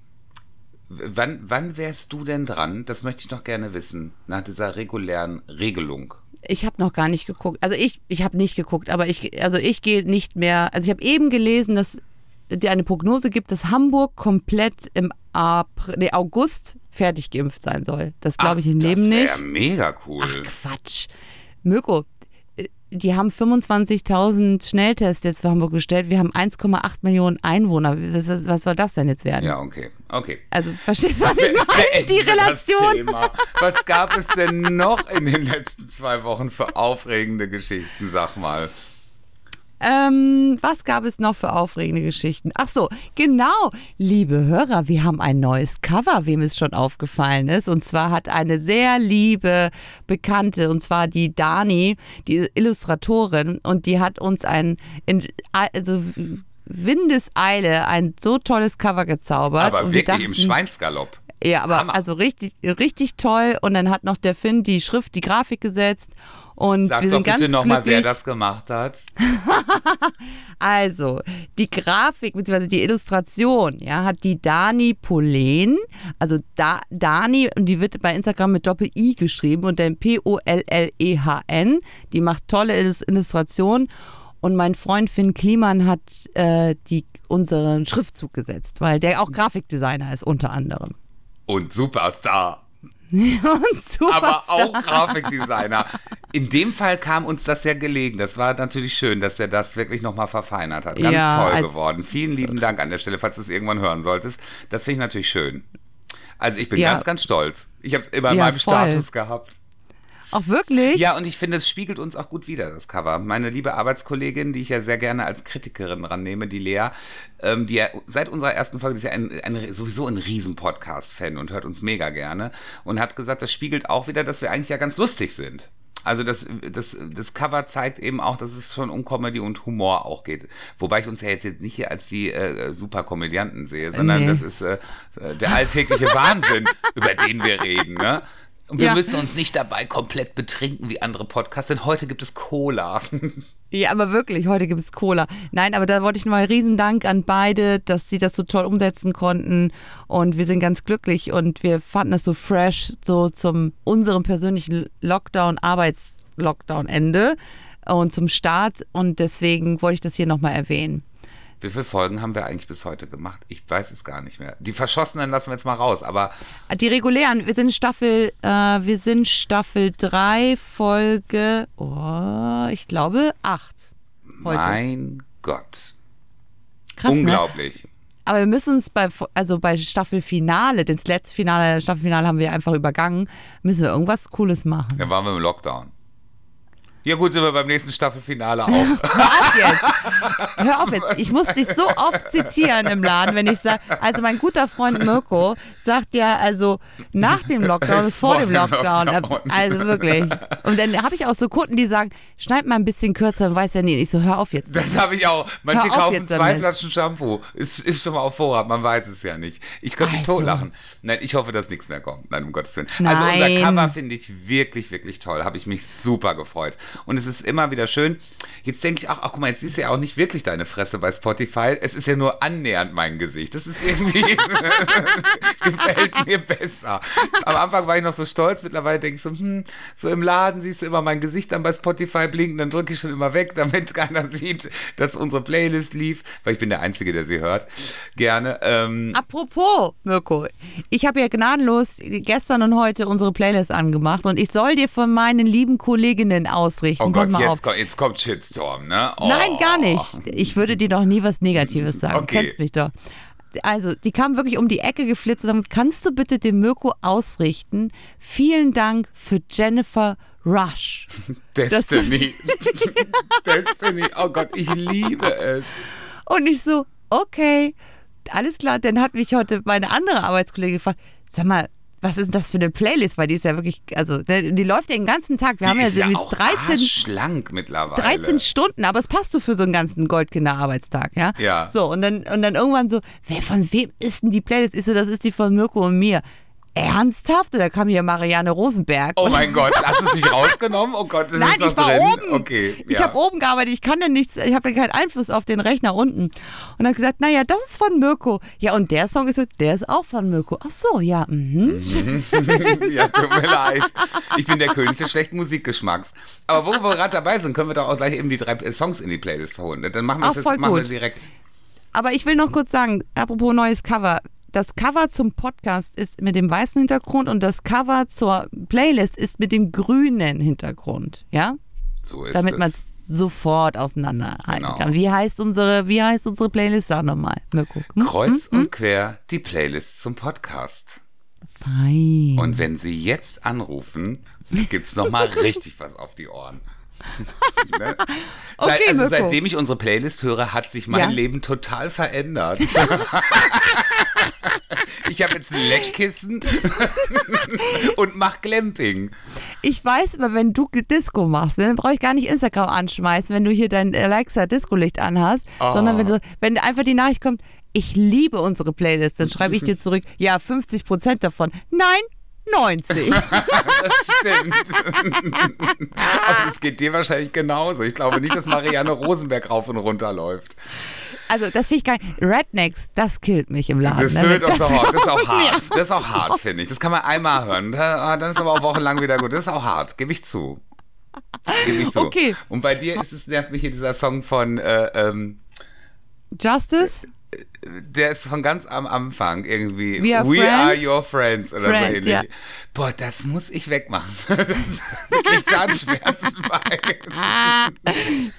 Wann, wann wärst du denn dran? Das möchte ich noch gerne wissen, nach dieser regulären Regelung. Ich habe noch gar nicht geguckt. Also ich, ich habe nicht geguckt, aber ich, also ich gehe nicht mehr. Also ich habe eben gelesen, dass dir eine Prognose gibt, dass Hamburg komplett im April, nee, August fertig geimpft sein soll. Das glaube ich im Ach, Leben das nicht. wäre mega cool. Ach Quatsch. Mirko, äh, die haben 25.000 Schnelltests jetzt für Hamburg gestellt. Wir haben 1,8 Millionen Einwohner. Was, was, soll das denn jetzt werden? ja, okay. Okay. Also verstehst du, was ich meine? Die das Relation. Was gab es denn noch in den letzten zwei Wochen für aufregende Geschichten, sag mal? Ähm, was gab es noch für aufregende Geschichten? Ach so, genau, liebe Hörer, wir haben ein neues Cover, wem es schon aufgefallen ist. Und zwar hat eine sehr liebe Bekannte, und zwar die Dani, die Illustratorin, und die hat uns ein, in, also Windeseile, ein so tolles Cover gezaubert. Aber wir wirklich im dachten- Schweinsgalopp. ja, aber Hammer. also richtig, richtig toll. Und dann hat noch der Finn die Schrift, die Grafik gesetzt. Und Sag wir doch sind ganz bitte nochmal, wer das gemacht hat. Also, die Grafik bzw. die Illustration, ja, hat die Dani Polen, also da, Dani, und die wird bei Instagram mit Doppel-I geschrieben und dann P-O-L-L-E-H-N. Die macht tolle Illus- Illustrationen. Und mein Freund Finn Kliman hat äh, die, unseren Schriftzug gesetzt, weil der auch Grafikdesigner ist, unter anderem. Und Superstar. Aber auch Grafikdesigner. In dem Fall kam uns das sehr gelegen. Das war natürlich schön, dass er das wirklich nochmal verfeinert hat. Ganz Ja, toll geworden. Vielen lieben Dank an der Stelle, falls du es irgendwann hören solltest. Das finde ich natürlich schön. Also ich bin Ja. ganz, ganz stolz. Ich habe es immer in Ja, meinem voll. Status gehabt. Auch wirklich? Ja, und ich finde, es spiegelt uns auch gut wider, das Cover. Meine liebe Arbeitskollegin, die ich ja sehr gerne als Kritikerin rannehme, die Lea, ähm, die ja seit unserer ersten Folge, ist ja ein, ein, sowieso ein Riesen-Podcast-Fan und hört uns mega gerne und hat gesagt, das spiegelt auch wieder, dass wir eigentlich ja ganz lustig sind. Also das, das, das Cover zeigt eben auch, dass es schon um Comedy und Humor auch geht. Wobei ich uns ja jetzt nicht hier als die äh, Superkomödianten sehe, sondern Nee. das ist äh, der alltägliche Wahnsinn, über den wir reden. Ne? Und wir Ja. müssen uns nicht dabei komplett betrinken wie andere Podcasts, denn heute gibt es Cola. Ja, aber wirklich, heute gibt es Cola. Nein, aber da wollte ich nochmal riesen Dank an beide, dass sie das so toll umsetzen konnten. Und wir sind ganz glücklich und wir fanden das so fresh, so zum unserem persönlichen Lockdown, Arbeits-Lockdown-Ende und zum Start. Und deswegen wollte ich das hier nochmal erwähnen. Wie viele Folgen haben wir eigentlich bis heute gemacht? Ich weiß es gar nicht mehr. Die Verschossenen lassen wir jetzt mal raus, aber. Die regulären, wir sind Staffel, äh, wir sind Staffel 3, Folge, oh, ich glaube 8. Heute. Mein Gott. Krass, ne? Unglaublich. Aber wir müssen uns bei, also bei Staffelfinale, das letzte Finale, Staffelfinale haben wir einfach übergangen, müssen wir irgendwas Cooles machen. Dann waren wir im Lockdown. Ja gut, sind wir beim nächsten Staffelfinale auch. Hör auf jetzt. Hör auf jetzt. Ich muss dich so oft zitieren im Laden, wenn ich sage, also mein guter Freund Mirko sagt ja, also nach dem Lockdown ist vor dem Lockdown. Lockdown. Also wirklich. Und dann habe ich auch so Kunden, die sagen, schneid mal ein bisschen kürzer, dann weiß er nie. Ich so, hör auf jetzt. Das habe ich auch. Manche kaufen zwei damit. Flaschen Shampoo. Ist, ist schon mal auf Vorrat, man weiß es ja nicht. Ich könnte mich Also. totlachen. Nein, ich hoffe, dass nichts mehr kommt. Nein, um Gottes Willen. Also unser Nein. Cover finde ich wirklich, wirklich toll. Habe ich mich super gefreut. Und es ist immer wieder schön. Jetzt denke ich auch, ach guck mal, jetzt ist ja auch nicht wirklich deine Fresse bei Spotify. Es ist ja nur annähernd mein Gesicht. Das ist irgendwie, gefällt mir besser. Am Anfang war ich noch so stolz. Mittlerweile denke ich so, hm, so im Laden siehst du immer mein Gesicht dann bei Spotify blinken. Dann drücke ich schon immer weg, damit keiner sieht, dass unsere Playlist lief. Weil ich bin der Einzige, der sie hört. Gerne. Ähm, Apropos, Mirko, ich habe ja gnadenlos gestern und heute unsere Playlist angemacht und ich soll dir von meinen lieben Kolleginnen ausrichten. oh Gott, jetzt, kommt, jetzt kommt Shitstorm, ne? Oh. Nein, gar nicht. Ich würde dir doch nie was Negatives sagen. Okay. Du kennst mich doch. Also, die kam wirklich um die Ecke geflitzt und gesagt, kannst du bitte dem Mirko ausrichten? Vielen Dank für Jennifer Rush. Destiny. Destiny. Oh Gott, ich liebe es. Und ich so, okay, alles klar. Dann hat mich heute meine andere Arbeitskollegin gefragt, sag mal, was ist das für eine Playlist? Weil die ist ja wirklich, also die läuft ja den ganzen Tag. Wir Die haben ja, ist ja auch 13, schlank mittlerweile. 13 Stunden, aber es passt so für so einen ganzen Goldkinder-Arbeitstag, ja? Ja. So, und dann, und dann irgendwann so, wer von wem ist denn die Playlist? Ich so, das ist die von Mirko und mir. Ernsthaft? Und da kam hier Marianne Rosenberg. Oh mein Gott, hast du es nicht rausgenommen? Oh Gott, das Nein, ist doch ich war drin. oben. Okay, Ich ja. habe oben gearbeitet, ich kann ja nichts, ich habe keinen Einfluss auf den Rechner unten. Und dann gesagt, naja, das ist von Mirko. Ja, und der Song ist so, der ist auch von Mirko. Ach so, ja, mhm. ja, tut mir leid. Ich bin der König des schlechten Musikgeschmacks. Aber wo wir gerade dabei sind, können wir doch auch gleich eben die drei Songs in die Playlist holen. Dann machen wir es jetzt machen wir direkt. Aber ich will noch kurz sagen, apropos neues Cover. Das Cover zum Podcast ist mit dem weißen Hintergrund und das Cover zur Playlist ist mit dem grünen Hintergrund, ja? So ist Damit es. man es sofort auseinanderhalten Genau. kann. Wie heißt unsere, wie heißt unsere Playlist? Sag nochmal, Mirko. Hm? Kreuz und quer die Playlist zum Podcast. Fein. Und wenn Sie jetzt anrufen, gibt's noch mal richtig was auf die Ohren. Ne? Okay, Seit, also seitdem ich unsere Playlist höre, hat sich mein Ja. Leben total verändert. ich habe jetzt ein Leckkissen und mach Glamping. Ich weiß aber, wenn du Disco machst, dann brauche ich gar nicht Instagram anschmeißen, wenn du hier dein Alexa Disco-Licht anhast, Oh. sondern wenn, du, wenn einfach die Nachricht kommt, ich liebe unsere Playlist, dann schreibe ich dir zurück, ja, 50 Prozent davon. Nein, 90. Das stimmt. Aber es geht dir wahrscheinlich genauso. Ich glaube nicht, dass Marianne Rosenberg rauf und runter läuft. Also, das finde ich geil. Rednecks, das killt mich im Laden. Das ne? uns Das- auch. Das ist auch hart. Das ist auch hart, finde ich. Das kann man einmal hören. Da- Dann ist aber auch wochenlang wieder gut. Das ist auch hart. Gebe ich zu. Gebe ich zu. Okay. Und bei dir ist es, nervt mich hier dieser Song von, äh, ähm, Justice? Der ist von ganz am Anfang irgendwie. We are We are your friends oder Friend, so ähnlich. ja. Boah, das muss ich wegmachen. Das kriegt Zahnschmerzen bei.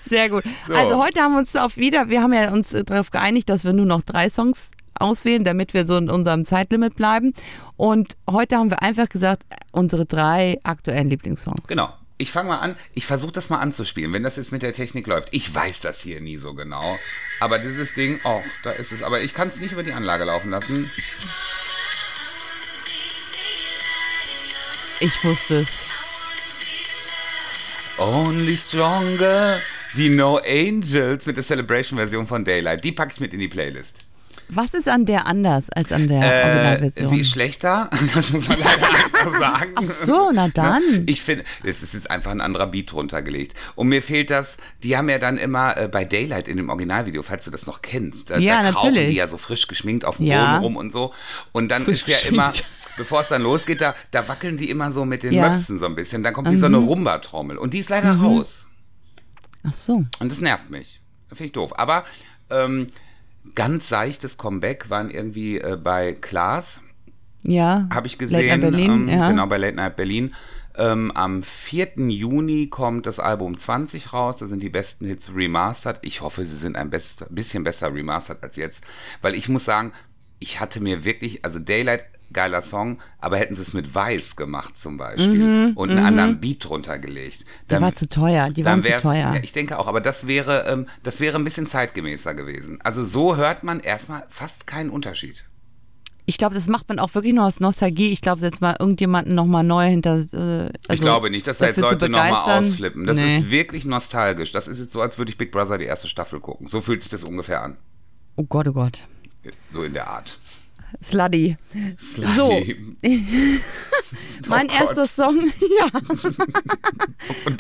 Sehr gut. So. Also heute haben wir uns auf wieder, wir haben ja uns äh, darauf geeinigt, dass wir nur noch drei Songs auswählen, damit wir so in unserem Zeitlimit bleiben. Und heute haben wir einfach gesagt, unsere drei aktuellen Lieblingssongs. Genau. Ich fange mal an. Ich versuche das mal anzuspielen, wenn das jetzt mit der Technik läuft. Ich weiß das hier nie so genau. Aber dieses Ding, oh, da ist es. Aber ich kann es nicht über die Anlage laufen lassen. Ich wusste es. Only Stronger. Die No Angels mit der Celebration-Version von Daylight. Die packe ich mit in die Playlist. Was ist an der anders als an der Äh, Originalversion? sie ist schlechter, das muss man leider einfach sagen. so, na dann. Ne? Ich finde, es ist jetzt einfach ein anderer Beat drunter gelegt. Und mir fehlt das, die haben ja dann immer äh, bei Daylight in dem Originalvideo, falls du das noch kennst, da, Ja, da natürlich. die ja so frisch geschminkt auf dem Ja. Boden rum und so. Und dann Frisch ist ja immer, bevor es dann losgeht, da, da wackeln die immer so mit den Ja. Mhm. Möpsen so ein bisschen. Dann kommt wie so eine Rumba-Trommel. Und die ist leider raus. Ach so. Und das nervt mich. Finde ich doof. Aber ähm, ganz seichtes Comeback waren irgendwie äh, bei Klaas, Ja. habe ich Late gesehen. Night Berlin, ähm, ja. Genau, bei Late Night Berlin. Ähm, am 4. Juni kommt das Album 20 raus. Da sind die besten Hits remastered. Ich hoffe, sie sind ein best, bisschen besser remastered als jetzt. Weil ich muss sagen, ich hatte mir wirklich, also Daylight, geiler Song, aber hätten sie es mit Weiß gemacht zum Beispiel und einen anderen Beat drunter gelegt. Mhm, Die war zu teuer. Die waren dann zu teuer. Ja, ich denke auch, aber das wäre, ähm, das wäre ein bisschen zeitgemäßer gewesen. Also so hört man erstmal fast keinen Unterschied. Ich glaube, das macht man auch wirklich nur aus Nostalgie. Ich glaube, jetzt mal irgendjemanden nochmal neu hinter. Äh, also ich glaube nicht, dass da jetzt Leute nochmal ausflippen. Das Nee. ist wirklich nostalgisch. Das ist jetzt so, als würde ich Big Brother die erste Staffel gucken. So fühlt sich das ungefähr an. Oh Gott, oh Gott. So in der Art. Sluddy. Slutty. Mein Oh erster Song, ja,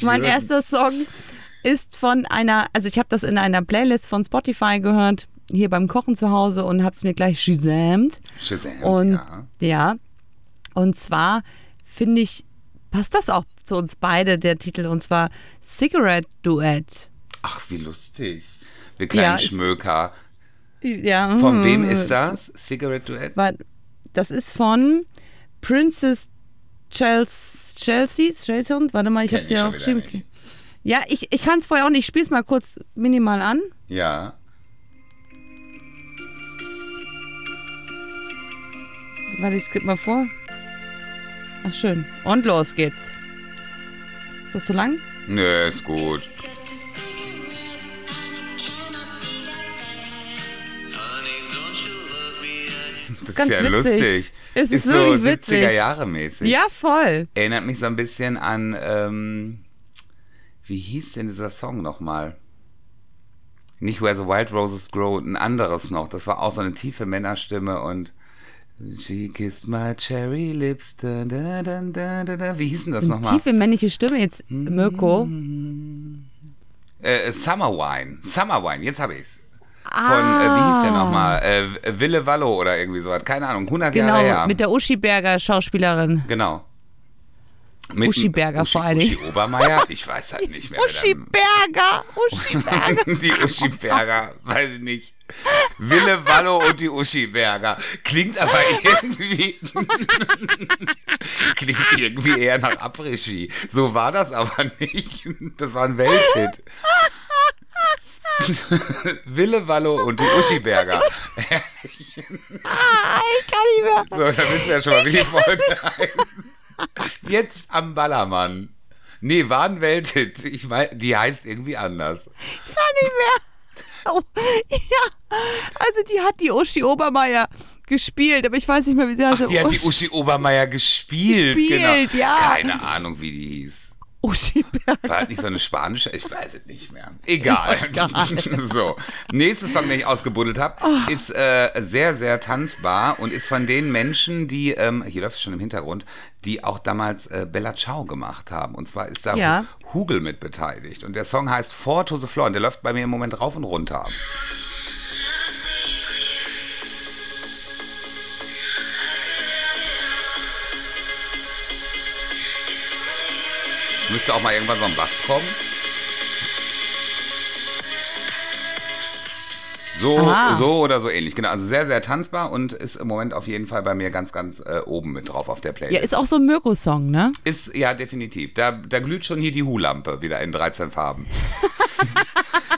mein Hürden. erster Song ist von einer, also ich habe das in einer Playlist von Spotify gehört, hier beim Kochen zu Hause und habe es mir gleich. Shazam, Und ja. ja, und zwar finde ich, passt das auch zu uns beide, der Titel, und zwar Cigarette Duet. Ach, wie lustig. Wir kleinen Ja, Schmöker. Ja, Von wem ist das? Cigarette Duett? War- Das ist von Princess Chelsea, Chelsea, Chelsea, warte mal, ich Kenn habe sie ja aufgeschrieben. nicht. Ja, ich, ich kann es vorher auch nicht. Ich spiele es mal kurz minimal an. Ja. Warte, ich skippe mal vor. Ach, schön. Und los geht's. Ist das zu lang? Nö, ist gut. Das ist ganz ja witzig. lustig. Es ist so wirklich witzig. 70er Jahre mäßig. Ja, voll. Erinnert mich so ein bisschen an, ähm, wie hieß denn dieser Song nochmal? Nicht Where the Wild Roses Grow, ein anderes noch. Das war auch so eine tiefe Männerstimme und She kissed my cherry lips. Da, da, da, da, da. Wie hieß denn das Eine nochmal? tiefe männliche Stimme jetzt, Mirko. Äh, Summer Wine. Summer Wine, jetzt habe ich's. Von, Ah. äh, wie hieß der nochmal? Äh, Wille Wallo oder irgendwie sowas. Keine Ahnung, 100 Jahre her. Genau, mit der Uschi Berger Schauspielerin. Genau. Mit Uschi Berger Uschi, vor allen Dingen. Uschi Obermeier? Ich weiß halt nicht mehr. Uschi Berger! Uschi Berger! die Uschi Berger, weiß ich nicht. Wille Wallo und die Uschi Berger. Klingt aber irgendwie. klingt irgendwie eher nach Après-Ski. So war das aber nicht. Das war ein Welthit. Wille Wallo und die Uschi Berger. Ah, ich kann nicht mehr. So, da wissen wir ja schon mal, wie die Folge heißt. Jetzt am Ballermann. Nee, Welthit. Ich mein, die heißt irgendwie anders. kann nicht mehr. Oh, ja, also die hat die Uschi Obermeier gespielt, aber ich weiß nicht mehr, wie sie heißt. Ach, die hat die Uschi Obermeier gespielt. Gespielt, genau. ja. Keine Ahnung, wie die hieß. Uschi Berger. War halt nicht so eine spanische? Ich weiß es nicht mehr. Egal. Egal. so. Nächster Song, den ich ausgebuddelt habe, Oh. ist äh, sehr, sehr tanzbar und ist von den Menschen, die, ähm, hier läuft es schon im Hintergrund, die auch damals äh, Bella Ciao gemacht haben. Und zwar ist da Ja. Hugel mit beteiligt. Und der Song heißt Four to the Floor und der läuft bei mir im Moment rauf und runter. Müsste auch mal irgendwann so ein Bass kommen. So, Aha. so oder so ähnlich. Genau, also sehr, sehr tanzbar und ist im Moment auf jeden Fall bei mir ganz, ganz äh, oben mit drauf auf der Ja, Playlist. ist auch so ein Mirko-Song, ne? Ist, ja, definitiv. Da, da glüht schon hier die Hu-Lampe wieder in 13 Farben.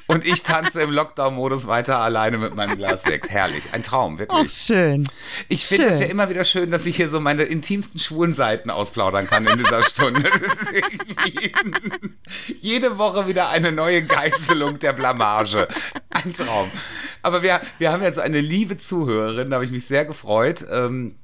und ich tanze im Lockdown-Modus weiter alleine mit meinem Glas Sekt. Herrlich. Ein Traum, wirklich. schön. Ich finde es ja immer wieder schön, dass ich hier so meine intimsten schwulen Seiten ausplaudern kann in dieser Stunde. Das ist irgendwie jede Woche wieder eine neue Geißelung der Blamage. Ein Traum. Aber wir, wir haben jetzt eine liebe Zuhörerin, da habe ich mich sehr gefreut. Ähm,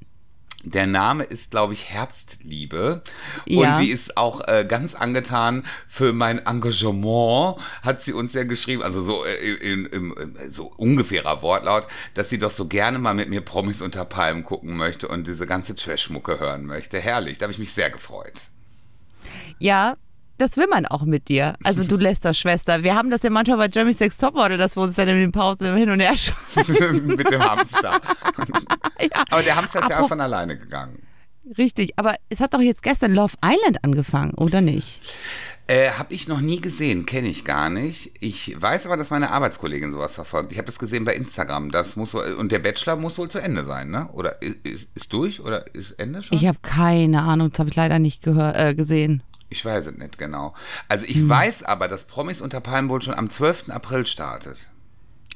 der Name ist, glaube ich, Herbstliebe. Ja. Und die ist auch äh, ganz angetan für mein Engagement, hat sie uns ja geschrieben, also so äh, in, im im, so ungefährer Wortlaut, dass sie doch so gerne mal mit mir Promis unter Palmen gucken möchte und diese ganze Trashmucke hören möchte. Herrlich, da habe ich mich sehr gefreut. Ja, das will man auch mit dir. Also du Lester Schwester. Wir haben das ja manchmal bei Jeremy Sex Topmodel, dass wir uns dann in den Pausen hin und her schauen. mit dem Hamster. ja, Aber der Hamster ist ja Apro- auch von alleine gegangen. richtig. Aber es hat doch jetzt gestern Love Island angefangen, oder nicht? Äh, habe ich noch nie gesehen, kenne ich gar nicht. Ich weiß aber, dass meine Arbeitskollegin sowas verfolgt. Ich habe das gesehen bei Instagram. Das muss wohl, und der Bachelor muss wohl zu Ende sein, ne? Oder ist, ist durch oder ist Ende schon? Ich habe keine Ahnung, das habe ich leider nicht äh, gesehen. Ich weiß es nicht genau. Also ich hm. weiß aber, dass Promis unter Palmen wohl schon am 12. April startet.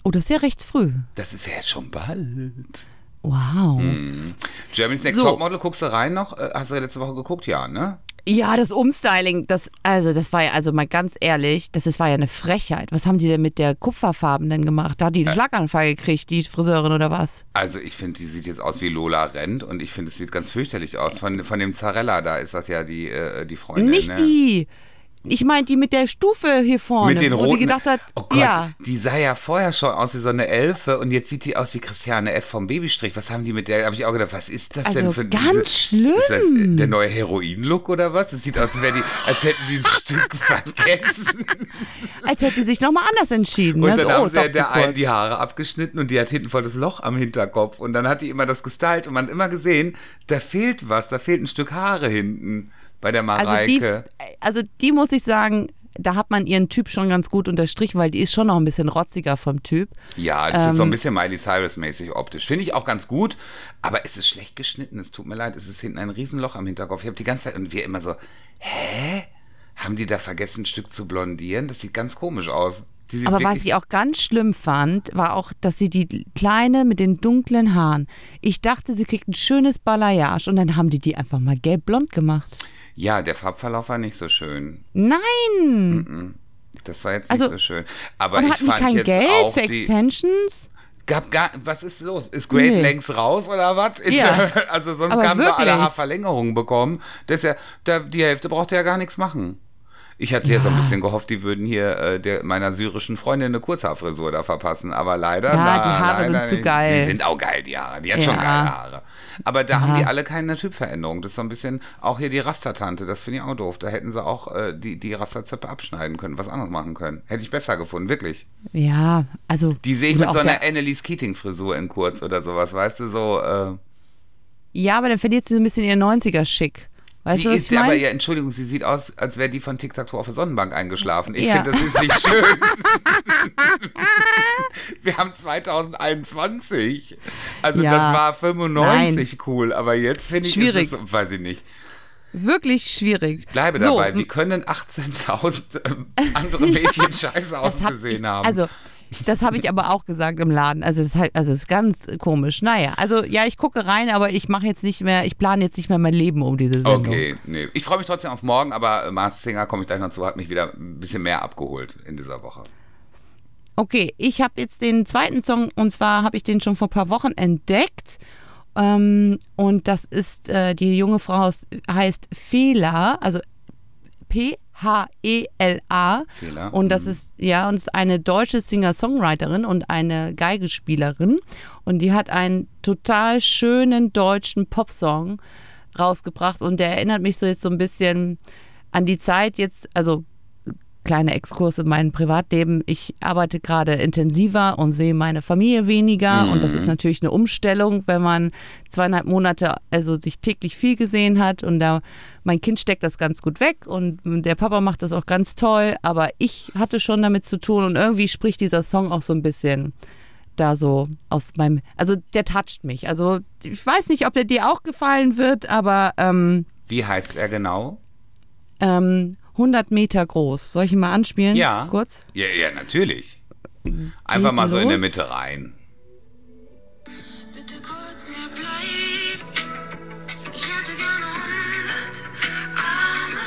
Oh, das ist ja recht früh. Das ist ja jetzt schon bald. Wow. Hm. Germany's Next so. Topmodel, guckst du rein noch? Äh, hast du letzte Woche geguckt? Ja, ne? Ja, das Umstyling, das, also das war ja, also mal ganz ehrlich, das, das war ja eine Frechheit. Was haben die denn mit der Kupferfarben denn gemacht? Da hat die einen Schlaganfall gekriegt, die Friseurin oder was? Also ich finde, die sieht jetzt aus wie Lola Rent und ich finde, es sieht ganz fürchterlich aus. Von, von dem Zarella, da ist das ja die, äh, die Freundin. Nicht ne? die! Ich meine, die mit der Stufe hier vorne. Mit den roten. Wo die gedacht hat, oh Gott, ja. die sah ja vorher schon aus wie so eine Elfe und jetzt sieht die aus wie Christiane F. vom Babystrich. Was haben die mit der? Habe ich auch gedacht, was ist das also denn für ganz diese, schlimm. Ist das der neue Heroin-Look oder was? Es sieht aus, als, die, als hätten die ein Stück vergessen. Als hätte die sich nochmal anders entschieden. Und ne? dann so, haben oh, sie der einen einen die Haare abgeschnitten und die hat hinten voll das Loch am Hinterkopf. Und dann hat die immer das gestylt und man hat immer gesehen, da fehlt was, da fehlt ein Stück Haare hinten bei der Mareike. Also die, also die muss ich sagen, da hat man ihren Typ schon ganz gut unterstrichen, weil die ist schon noch ein bisschen rotziger vom Typ. Ja, das ähm, ist so ein ähm, bisschen Miley Cyrus-mäßig optisch. Finde ich auch ganz gut, aber es ist schlecht geschnitten. Es tut mir leid, es ist hinten ein Riesenloch am Hinterkopf. Ich habe die ganze Zeit und wir immer so, hä? Haben die da vergessen, ein Stück zu blondieren? Das sieht ganz komisch aus. Aber was ich auch ganz schlimm fand, war auch, dass sie die Kleine mit den dunklen Haaren, ich dachte, sie kriegt ein schönes Balayage und dann haben die die einfach mal gelb-blond gemacht. Ja, der Farbverlauf war nicht so schön. Nein! Das war jetzt nicht also, so schön. Aber ich fand kein jetzt Geld auch für die, Extensions? Gab gar, was ist los? Ist Great nee. längst raus oder was? Ja. also sonst Aber haben wirklich? wir alle Haarverlängerungen bekommen. Das ja, da, die Hälfte braucht ja gar nichts machen. Ich hatte ja. ja so ein bisschen gehofft, die würden hier äh, der, meiner syrischen Freundin eine Kurzhaarfrisur da verpassen. Aber leider, ja, na, die Haare leider sind zu geil. Die sind auch geil, die Haare. Die hat Ja. schon geile Haare. Aber da haben Aha. die alle keine Typveränderung. Das ist so ein bisschen, auch hier die Rastertante, das finde ich auch doof. Da hätten sie auch äh, die, die Rasterzöpfe abschneiden können, was anderes machen können. Hätte ich besser gefunden, wirklich. Ja, also. Die sehe ich mit so einer Annelies Keating-Frisur in kurz oder sowas, weißt du, so. Äh, Ja, aber dann verliert sie so ein bisschen ihren 90er-Schick. Weißt sie du, ist ich aber, meine? ja, Entschuldigung, sie sieht aus, als wäre die von Tic Tac Toe auf der Sonnenbank eingeschlafen. Ich Ja. finde, das ist nicht schön. Wir haben 2021. Also Ja. das war 95 cool, aber jetzt finde ich, Schwierig. ist es, weiß ich nicht. Wirklich schwierig. Ich bleibe So, dabei, wie können 18.000 andere Mädchen scheiße ausgesehen ich, haben? Also, das habe ich aber auch gesagt im Laden. Also, das, halt- also, ist ganz komisch. Naja, also, ja, ich gucke rein, aber ich mache jetzt nicht mehr, ich plane jetzt nicht mehr mein Leben um diese Sendung. Okay, nee. Ich freue mich trotzdem auf morgen, aber Mars Singer, komme ich gleich noch zu, hat mich wieder ein bisschen mehr abgeholt in dieser Woche. Okay, ich habe jetzt den zweiten Song und zwar habe ich den schon vor ein paar Wochen entdeckt. Ähm, und das ist, äh, die junge Frau heißt Fela, also P-H-E-L-A. Fela, Und das mhm. ist, ja, und ist eine deutsche Singer-Songwriterin und eine Geigespielerin. Und die hat einen total schönen deutschen Popsong rausgebracht. Und der erinnert mich so jetzt so ein bisschen an die Zeit jetzt, also kleiner Exkurs in mein Privatleben. Ich arbeite gerade intensiver und sehe meine Familie weniger. Und das ist natürlich eine Umstellung, wenn man zweieinhalb Monate, also sich täglich viel gesehen hat. Und da mein Kind steckt das ganz gut weg und der Papa macht das auch ganz toll. Aber ich hatte schon damit zu tun und irgendwie spricht dieser Song auch so ein bisschen da so aus meinem, also der toucht mich. Also ich weiß nicht, ob der dir auch gefallen wird, aber ähm, Wie heißt er genau? ähm, 100 Meter groß. Soll ich ihn mal anspielen? Ja. Kurz? Ja, ja, natürlich. Einfach Geht mal so in der los? Mitte rein. Bitte kurz hier bleib. Ich hätte gerne hundert Arme.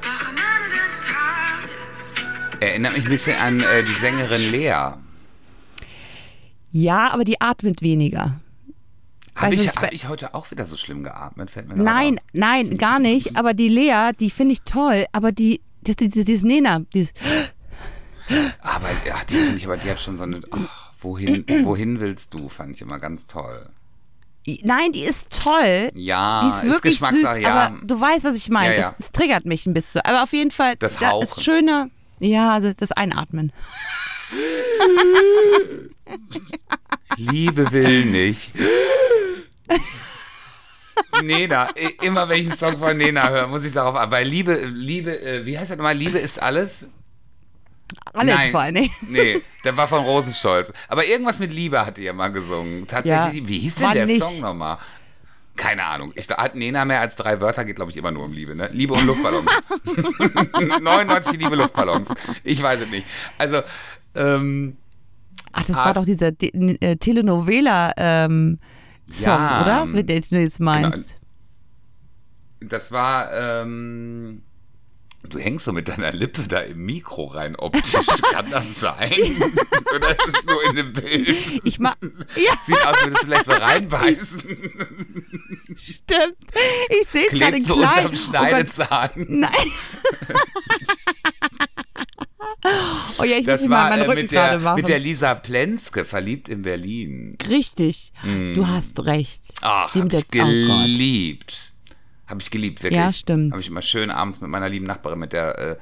Doch am Ende des Tages Erinnert mich ein bisschen an äh, die Sängerin Lea. Ja, aber die atmet weniger. Habe Also ich, hab ich heute auch wieder so schlimm geatmet? Fällt mir Nein, auf. nein, gar nicht. Aber die Lea, die finde ich toll. Aber die, das, dieses, dieses Nena, dieses, Aber ja, die finde ich, aber die hat schon so eine. ach, wohin, wohin willst du? Fand ich immer ganz toll. nein, die ist toll. Ja, Die ist wirklich süß, Geschmackssache, ja. aber du weißt, was ich meine. Ja, ja. Das, das triggert mich ein bisschen. Aber auf jeden Fall, Das da ist schöner, ja, das, das Einatmen. Liebe will nicht. Nena, immer wenn ich einen Song von Nena höre, muss ich darauf an. Weil Liebe, Liebe, äh, wie heißt das nochmal? Liebe ist alles? Alles Nein. vor Dingen. Nee, der war von Rosenstolz. Aber irgendwas mit Liebe hat die ja mal gesungen. Tatsächlich, Ja, wie hieß denn der nicht. Song nochmal? Keine Ahnung. Ich, hat Nena mehr als drei Wörter, geht glaube ich immer nur um Liebe, ne? Liebe und Luftballons. 99 Liebe Luftballons. Ich weiß es nicht. Also, ähm, Ach, das Ah. war doch dieser De äh, Telenovela ähm, Song, Ja, oder? ähm, Wie den du jetzt meinst. das war, ähm, du hängst so mit deiner Lippe da im Mikro rein optisch. Kann das sein? Oder ist es nur in dem Bild? Ich mach. Ja, Sieht aus, würdest du vielleicht so reinbeißen. stimmt. Ich sehe es gerade so klein. unterm Oh Schneidezahn. Nein. oh ja, ich muss Das mal war meinen äh, Rücken mit, der, gerade machen. mit der Lisa Plenske, verliebt in Berlin. Richtig. Du hast recht. Ach, hab ich oh geliebt. Habe ich geliebt, wirklich. Ja, stimmt. Habe ich immer schön abends mit meiner lieben Nachbarin, mit der, äh,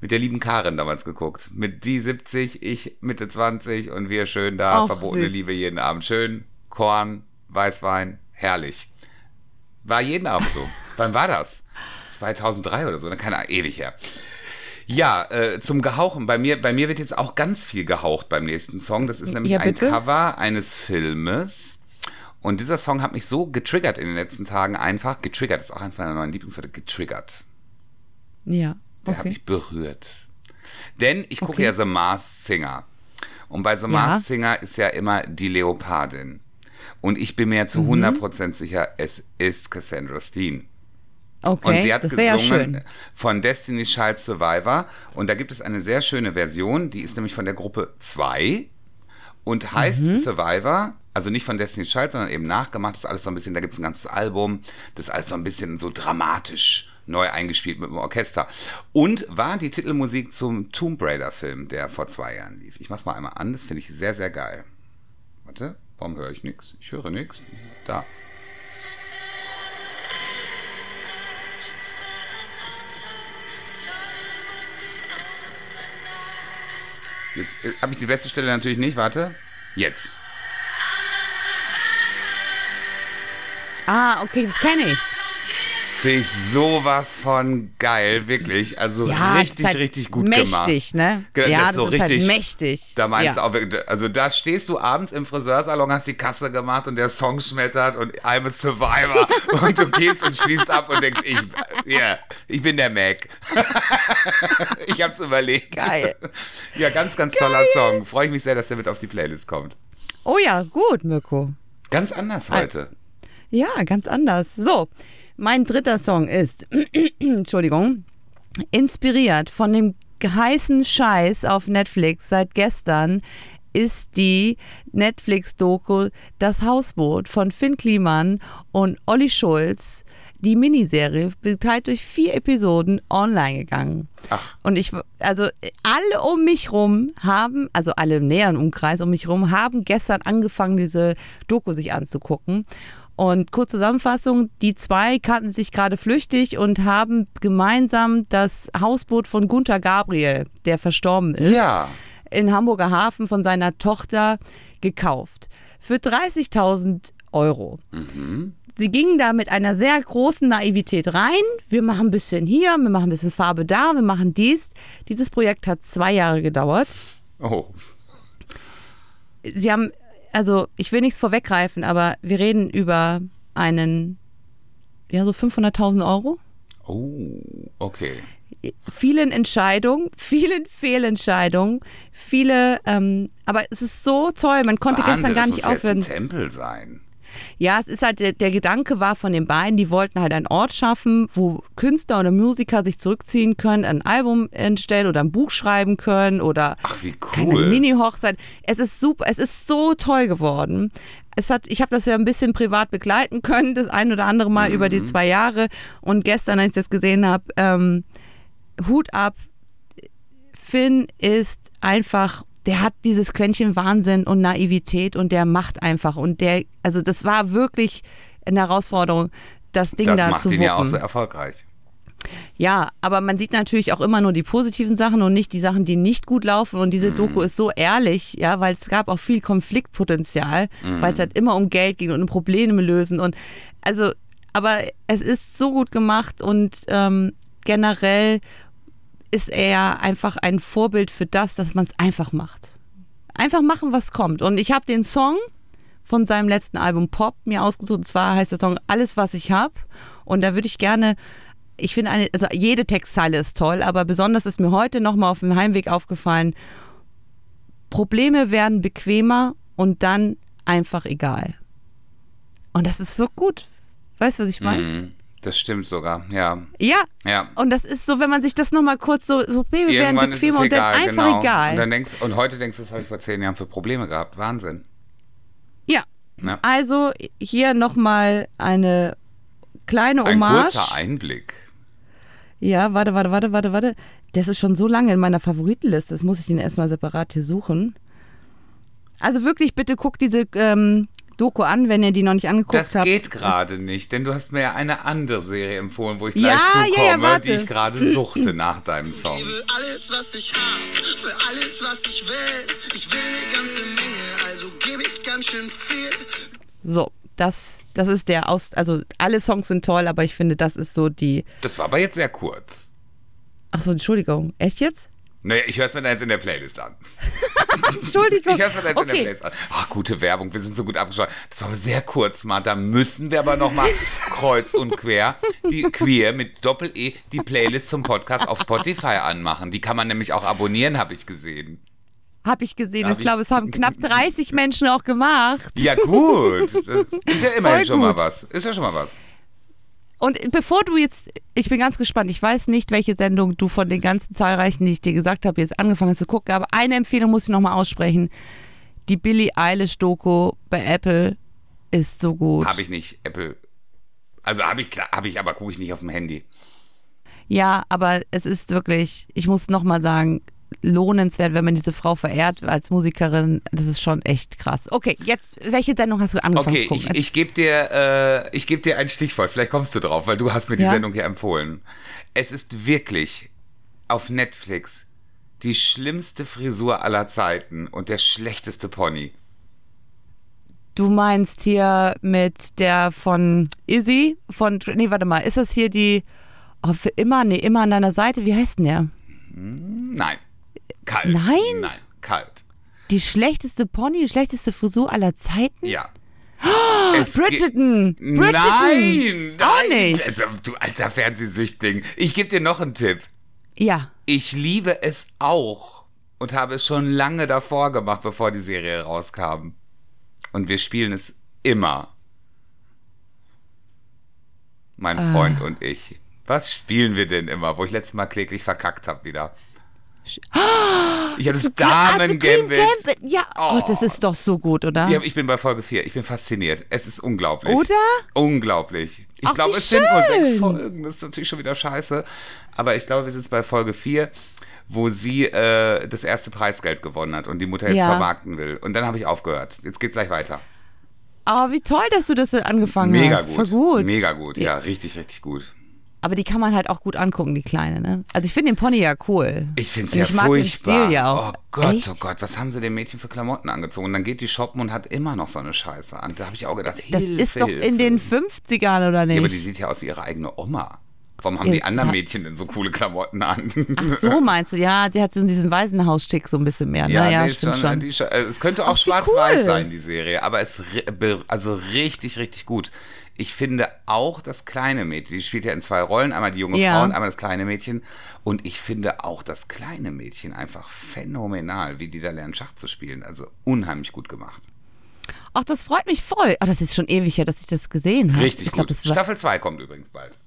mit der lieben Karin damals geguckt. Mit die 70, ich Mitte 20 und wir schön da, Ach, verbotene süß. Liebe jeden Abend. Schön, Korn, Weißwein, herrlich. War jeden Abend so. Wann war das? 2003 oder so, ne? keine Ahnung, ewig her. Ja, äh, zum Gehauchen. Bei mir, bei mir wird jetzt auch ganz viel gehaucht beim nächsten Song. Das ist nämlich Ja, ein? Cover eines Filmes. Und dieser Song hat mich so getriggert in den letzten Tagen einfach. Getriggert ist auch eines meiner neuen Lieblingswörter. Getriggert. Ja. Der hat Okay. mich berührt. Denn ich gucke Okay. ja The Masked Singer. Und bei The Ja. Masked Singer ist ja immer die Leopardin. Und ich bin mir Mhm. zu 100% sicher, es ist Cassandra Steen. Okay, Und sie hat gesungen schön. von Destiny Child Survivor. Und da gibt es eine sehr schöne Version, die ist nämlich von der Gruppe 2 und heißt Mhm. Survivor. Also nicht von Destiny Child, sondern eben nachgemacht. Das ist alles so ein bisschen, da gibt es ein ganzes Album. Das ist alles so ein bisschen so dramatisch neu eingespielt mit dem Orchester. Und war die Titelmusik zum Tomb Raider Film, der vor zwei Jahren lief. Ich mach's mal einmal an, das finde ich sehr, sehr geil. Warte, warum höre ich nichts? Ich höre nichts. Da. Jetzt äh, habe ich die beste Stelle natürlich nicht. Warte. Jetzt. Ah, okay, das kenne ich. Finde ich sowas von geil, wirklich. Also Ja, das richtig, halt richtig gut mächtig, gemacht. ne? Genau, ja, das das ist so ist richtig- halt mächtig. Da meinst ja. du auch, also da stehst du abends im Friseursalon, hast die Kasse gemacht und der Song schmettert und I'm a Survivor und du gehst und schließt ab und denkst, ich, yeah, ich bin der Mac. ich hab's überlegt. Geil. Ja, ganz, ganz toller Song. Freue ich mich sehr, dass der mit auf die Playlist kommt. Oh ja, gut, Mirko. Ganz anders heute. Ja, ganz anders. So, mein dritter Song ist, Entschuldigung, inspiriert von dem heißen Scheiß auf Netflix seit gestern ist die Netflix-Doku Das Hausboot von Finn Kliman und Olli Schulz, die Miniserie, geteilt durch vier Episoden online gegangen. Ach. Und ich, also alle um mich rum haben, also alle im näheren Umkreis um mich rum, haben gestern angefangen, diese Doku sich anzugucken. Und kurze Zusammenfassung, die zwei kannten sich gerade flüchtig und haben gemeinsam das Hausboot von Gunther Gabriel, der verstorben ist, Ja. in Hamburger Hafen von seiner Tochter gekauft. Für 30.000 Euro. Sie gingen da mit einer sehr großen Naivität rein. Wir machen ein bisschen hier, wir machen ein bisschen Farbe da, wir machen dies. Dieses Projekt hat zwei Jahre gedauert. Oh. Sie haben, also ich will nichts vorweggreifen, aber wir reden über einen, ja, so 500.000 Euro. Oh, okay. vielen Entscheidungen, vielen Fehlentscheidungen, viele, ähm, aber es ist so toll, man konnte Wahnsinn, gestern gar das nicht muss jetzt ein aufhören. Tempel sein. Ja, es ist halt, der, der Gedanke war von den beiden, die wollten halt einen Ort schaffen, wo Künstler oder Musiker sich zurückziehen können, ein Album entstellen oder ein Buch schreiben können oder Ach, cool. Mini-Hochzeit. Es ist super, es ist so toll geworden. Es hat, ich habe das ja ein bisschen privat begleiten können, das ein oder andere Mal über Mhm. die zwei Jahre. Und gestern, als ich das gesehen habe, ähm, Hut ab. Finn ist einfach, der hat dieses Quäntchen Wahnsinn und Naivität und der macht einfach. Und der, also das war wirklich eine Herausforderung, das Ding Das da macht zu ihn wuppen. ja auch so erfolgreich. Ja, aber man sieht natürlich auch immer nur die positiven Sachen und nicht die Sachen, die nicht gut laufen. Und diese Doku ist so ehrlich, ja, weil es gab auch viel Konfliktpotenzial, weil es halt immer um Geld ging und um Probleme lösen. Und also aber es ist so gut gemacht und ähm, generell ist er einfach ein Vorbild für das, dass man es einfach macht. Einfach machen, was kommt. Und ich habe den Song von seinem letzten Album Pop mir ausgesucht. Und zwar heißt der Song Alles, was ich habe. Und da würde ich gerne, ich finde, also jede Textzeile ist toll, aber besonders ist mir heute nochmal auf dem Heimweg aufgefallen, Probleme werden bequemer und dann einfach egal. Und das ist so gut. Weißt du, was ich meine? Mhm. Das stimmt sogar, ja. Ja. Ja. Und das ist so, wenn man sich das nochmal kurz so, so Probleme werden bequemer und egal, dann einfach genau. egal. Und, dann denkst, und heute denkst du, das habe ich vor zehn Jahren für Probleme gehabt. Wahnsinn. ja. Ja. Also hier nochmal eine kleine Ein Hommage. kurzer Einblick. Ja, warte, warte, warte, warte, warte. Das ist schon so lange in meiner Favoritenliste. Das muss ich den erstmal separat hier suchen. Also wirklich, bitte guckt diese ähm, Doku an, wenn ihr die noch nicht angeguckt Das habt. geht gerade nicht, denn du hast mir ja eine andere Serie empfohlen, wo ich Ja, gleich ja, ja, zukomme, warte. die ich gerade suchte nach deinem Song. Gebe alles, was ich hab, für alles, was ich will. Ich will eine ganze Menge, also gebe ich ganz schön viel. So, das, das ist der aus. Also alle Songs sind toll, aber ich finde, das ist so die. Das war aber jetzt sehr kurz. Achso, Entschuldigung. Echt jetzt? Naja, ich höre es mir dann jetzt in der Playlist an. Entschuldigung. Ich höre es mir dann jetzt in der okay. Playlist an. Ach, gute Werbung, wir sind so gut abgeschlossen. Das war sehr kurz, mal. Da müssen wir aber nochmal kreuz und quer, die queer mit Doppel-E, die Playlist zum Podcast auf Spotify anmachen. Die kann man nämlich auch abonnieren, habe ich gesehen. Habe ich gesehen. Hab ich glaube, es haben knapp 30 Menschen auch gemacht. Ja, gut. Ist ja immerhin schon mal was. Ist ja schon mal was. Und bevor du jetzt, ich bin ganz gespannt, ich weiß nicht, welche Sendung du von den ganzen zahlreichen, die ich dir gesagt habe, jetzt angefangen hast zu gucken, aber eine Empfehlung muss ich nochmal aussprechen. Die Billie Eilish-Doku bei Apple ist so gut. Habe ich nicht. Apple. Also habe ich, habe ich, aber gucke ich nicht auf dem Handy. Ja, aber es ist wirklich, ich muss nochmal sagen, lohnenswert, wenn man diese Frau verehrt als Musikerin. Das ist schon echt krass. Okay, jetzt, welche Sendung hast du angefangen Okay, zu gucken? ich, ich gebe dir, äh, ich geb dir ein Stichwort. Vielleicht kommst du drauf, weil du hast mir die Ja. Sendung hier empfohlen. Es ist wirklich auf Netflix die schlimmste Frisur aller Zeiten und der schlechteste Pony. du meinst hier mit der von Izzy, von, nee, warte mal, ist das hier die, oh, für immer, nee, immer an deiner Seite, wie heißt denn der? Nein. Kalt. Nein? Nein, kalt. Die schlechteste Pony, die schlechteste Frisur aller Zeiten? Ja. Es ge- Bridgerton! Bridgerton! Nein, nein. Auch nicht. Also, du alter Fernsehsüchtling. Ich gebe dir noch einen Tipp. Ja. Ich liebe es auch und habe es schon lange davor gemacht, bevor die Serie rauskam. Und wir spielen es immer. Mein Ah. Freund und ich. Was spielen wir denn immer, wo ich letztes Mal kläglich verkackt habe wieder? Ich habe das Ah, Damen Supreme Gambit. Gambit. Ja, oh. Oh. das ist doch so gut, oder? Ja, ich bin bei Folge 4. Ich bin fasziniert. Es ist unglaublich. Oder? Unglaublich. Ich glaube, es sind nur sechs schön. Folgen. Das ist natürlich schon wieder scheiße. Aber ich glaube, wir sind jetzt bei Folge 4, wo sie äh, das erste Preisgeld gewonnen hat und die Mutter jetzt Ja. vermarkten will. Und dann habe ich aufgehört. Jetzt geht's gleich weiter. Aber Oh, wie toll, dass du das angefangen Mega hast. gut. Voll gut. Mega gut. Ja, richtig, richtig gut. Aber die kann man halt auch gut angucken, die Kleine, ne? Also ich finde den Pony ja cool. Ich finde es ja ich mag den furchtbar. Stil ja auch. Oh Gott, Echt? oh Gott, was haben sie dem Mädchen für Klamotten angezogen? Und dann geht die shoppen und hat immer noch so eine Scheiße an. Da habe ich auch gedacht, Das Hilfe, ist doch Hilfe. in den 50ern, oder nicht? Ja, aber die sieht ja aus wie ihre eigene Oma. Warum haben Ja, die anderen das Mädchen denn so coole Klamotten an? Ach so, meinst du? Ja, die hat so diesen Waisenhaus-Schick so ein bisschen mehr. Ja, ne? ja die ist stimmt schon, schon. Die ist äh, es könnte auch schwarz-weiß cool. sein, die Serie, aber es be- also richtig, richtig gut. Ich finde auch das kleine Mädchen, die spielt ja in zwei Rollen, einmal die junge Ja. Frau und einmal das kleine Mädchen. Und ich finde auch das kleine Mädchen einfach phänomenal, wie die da lernen, Schach zu spielen. Also unheimlich gut gemacht. Ach, das freut mich voll. Ach, das ist schon ewig her, dass ich das gesehen habe. Richtig ich glaub, gut. Das war, Staffel 2 kommt übrigens bald.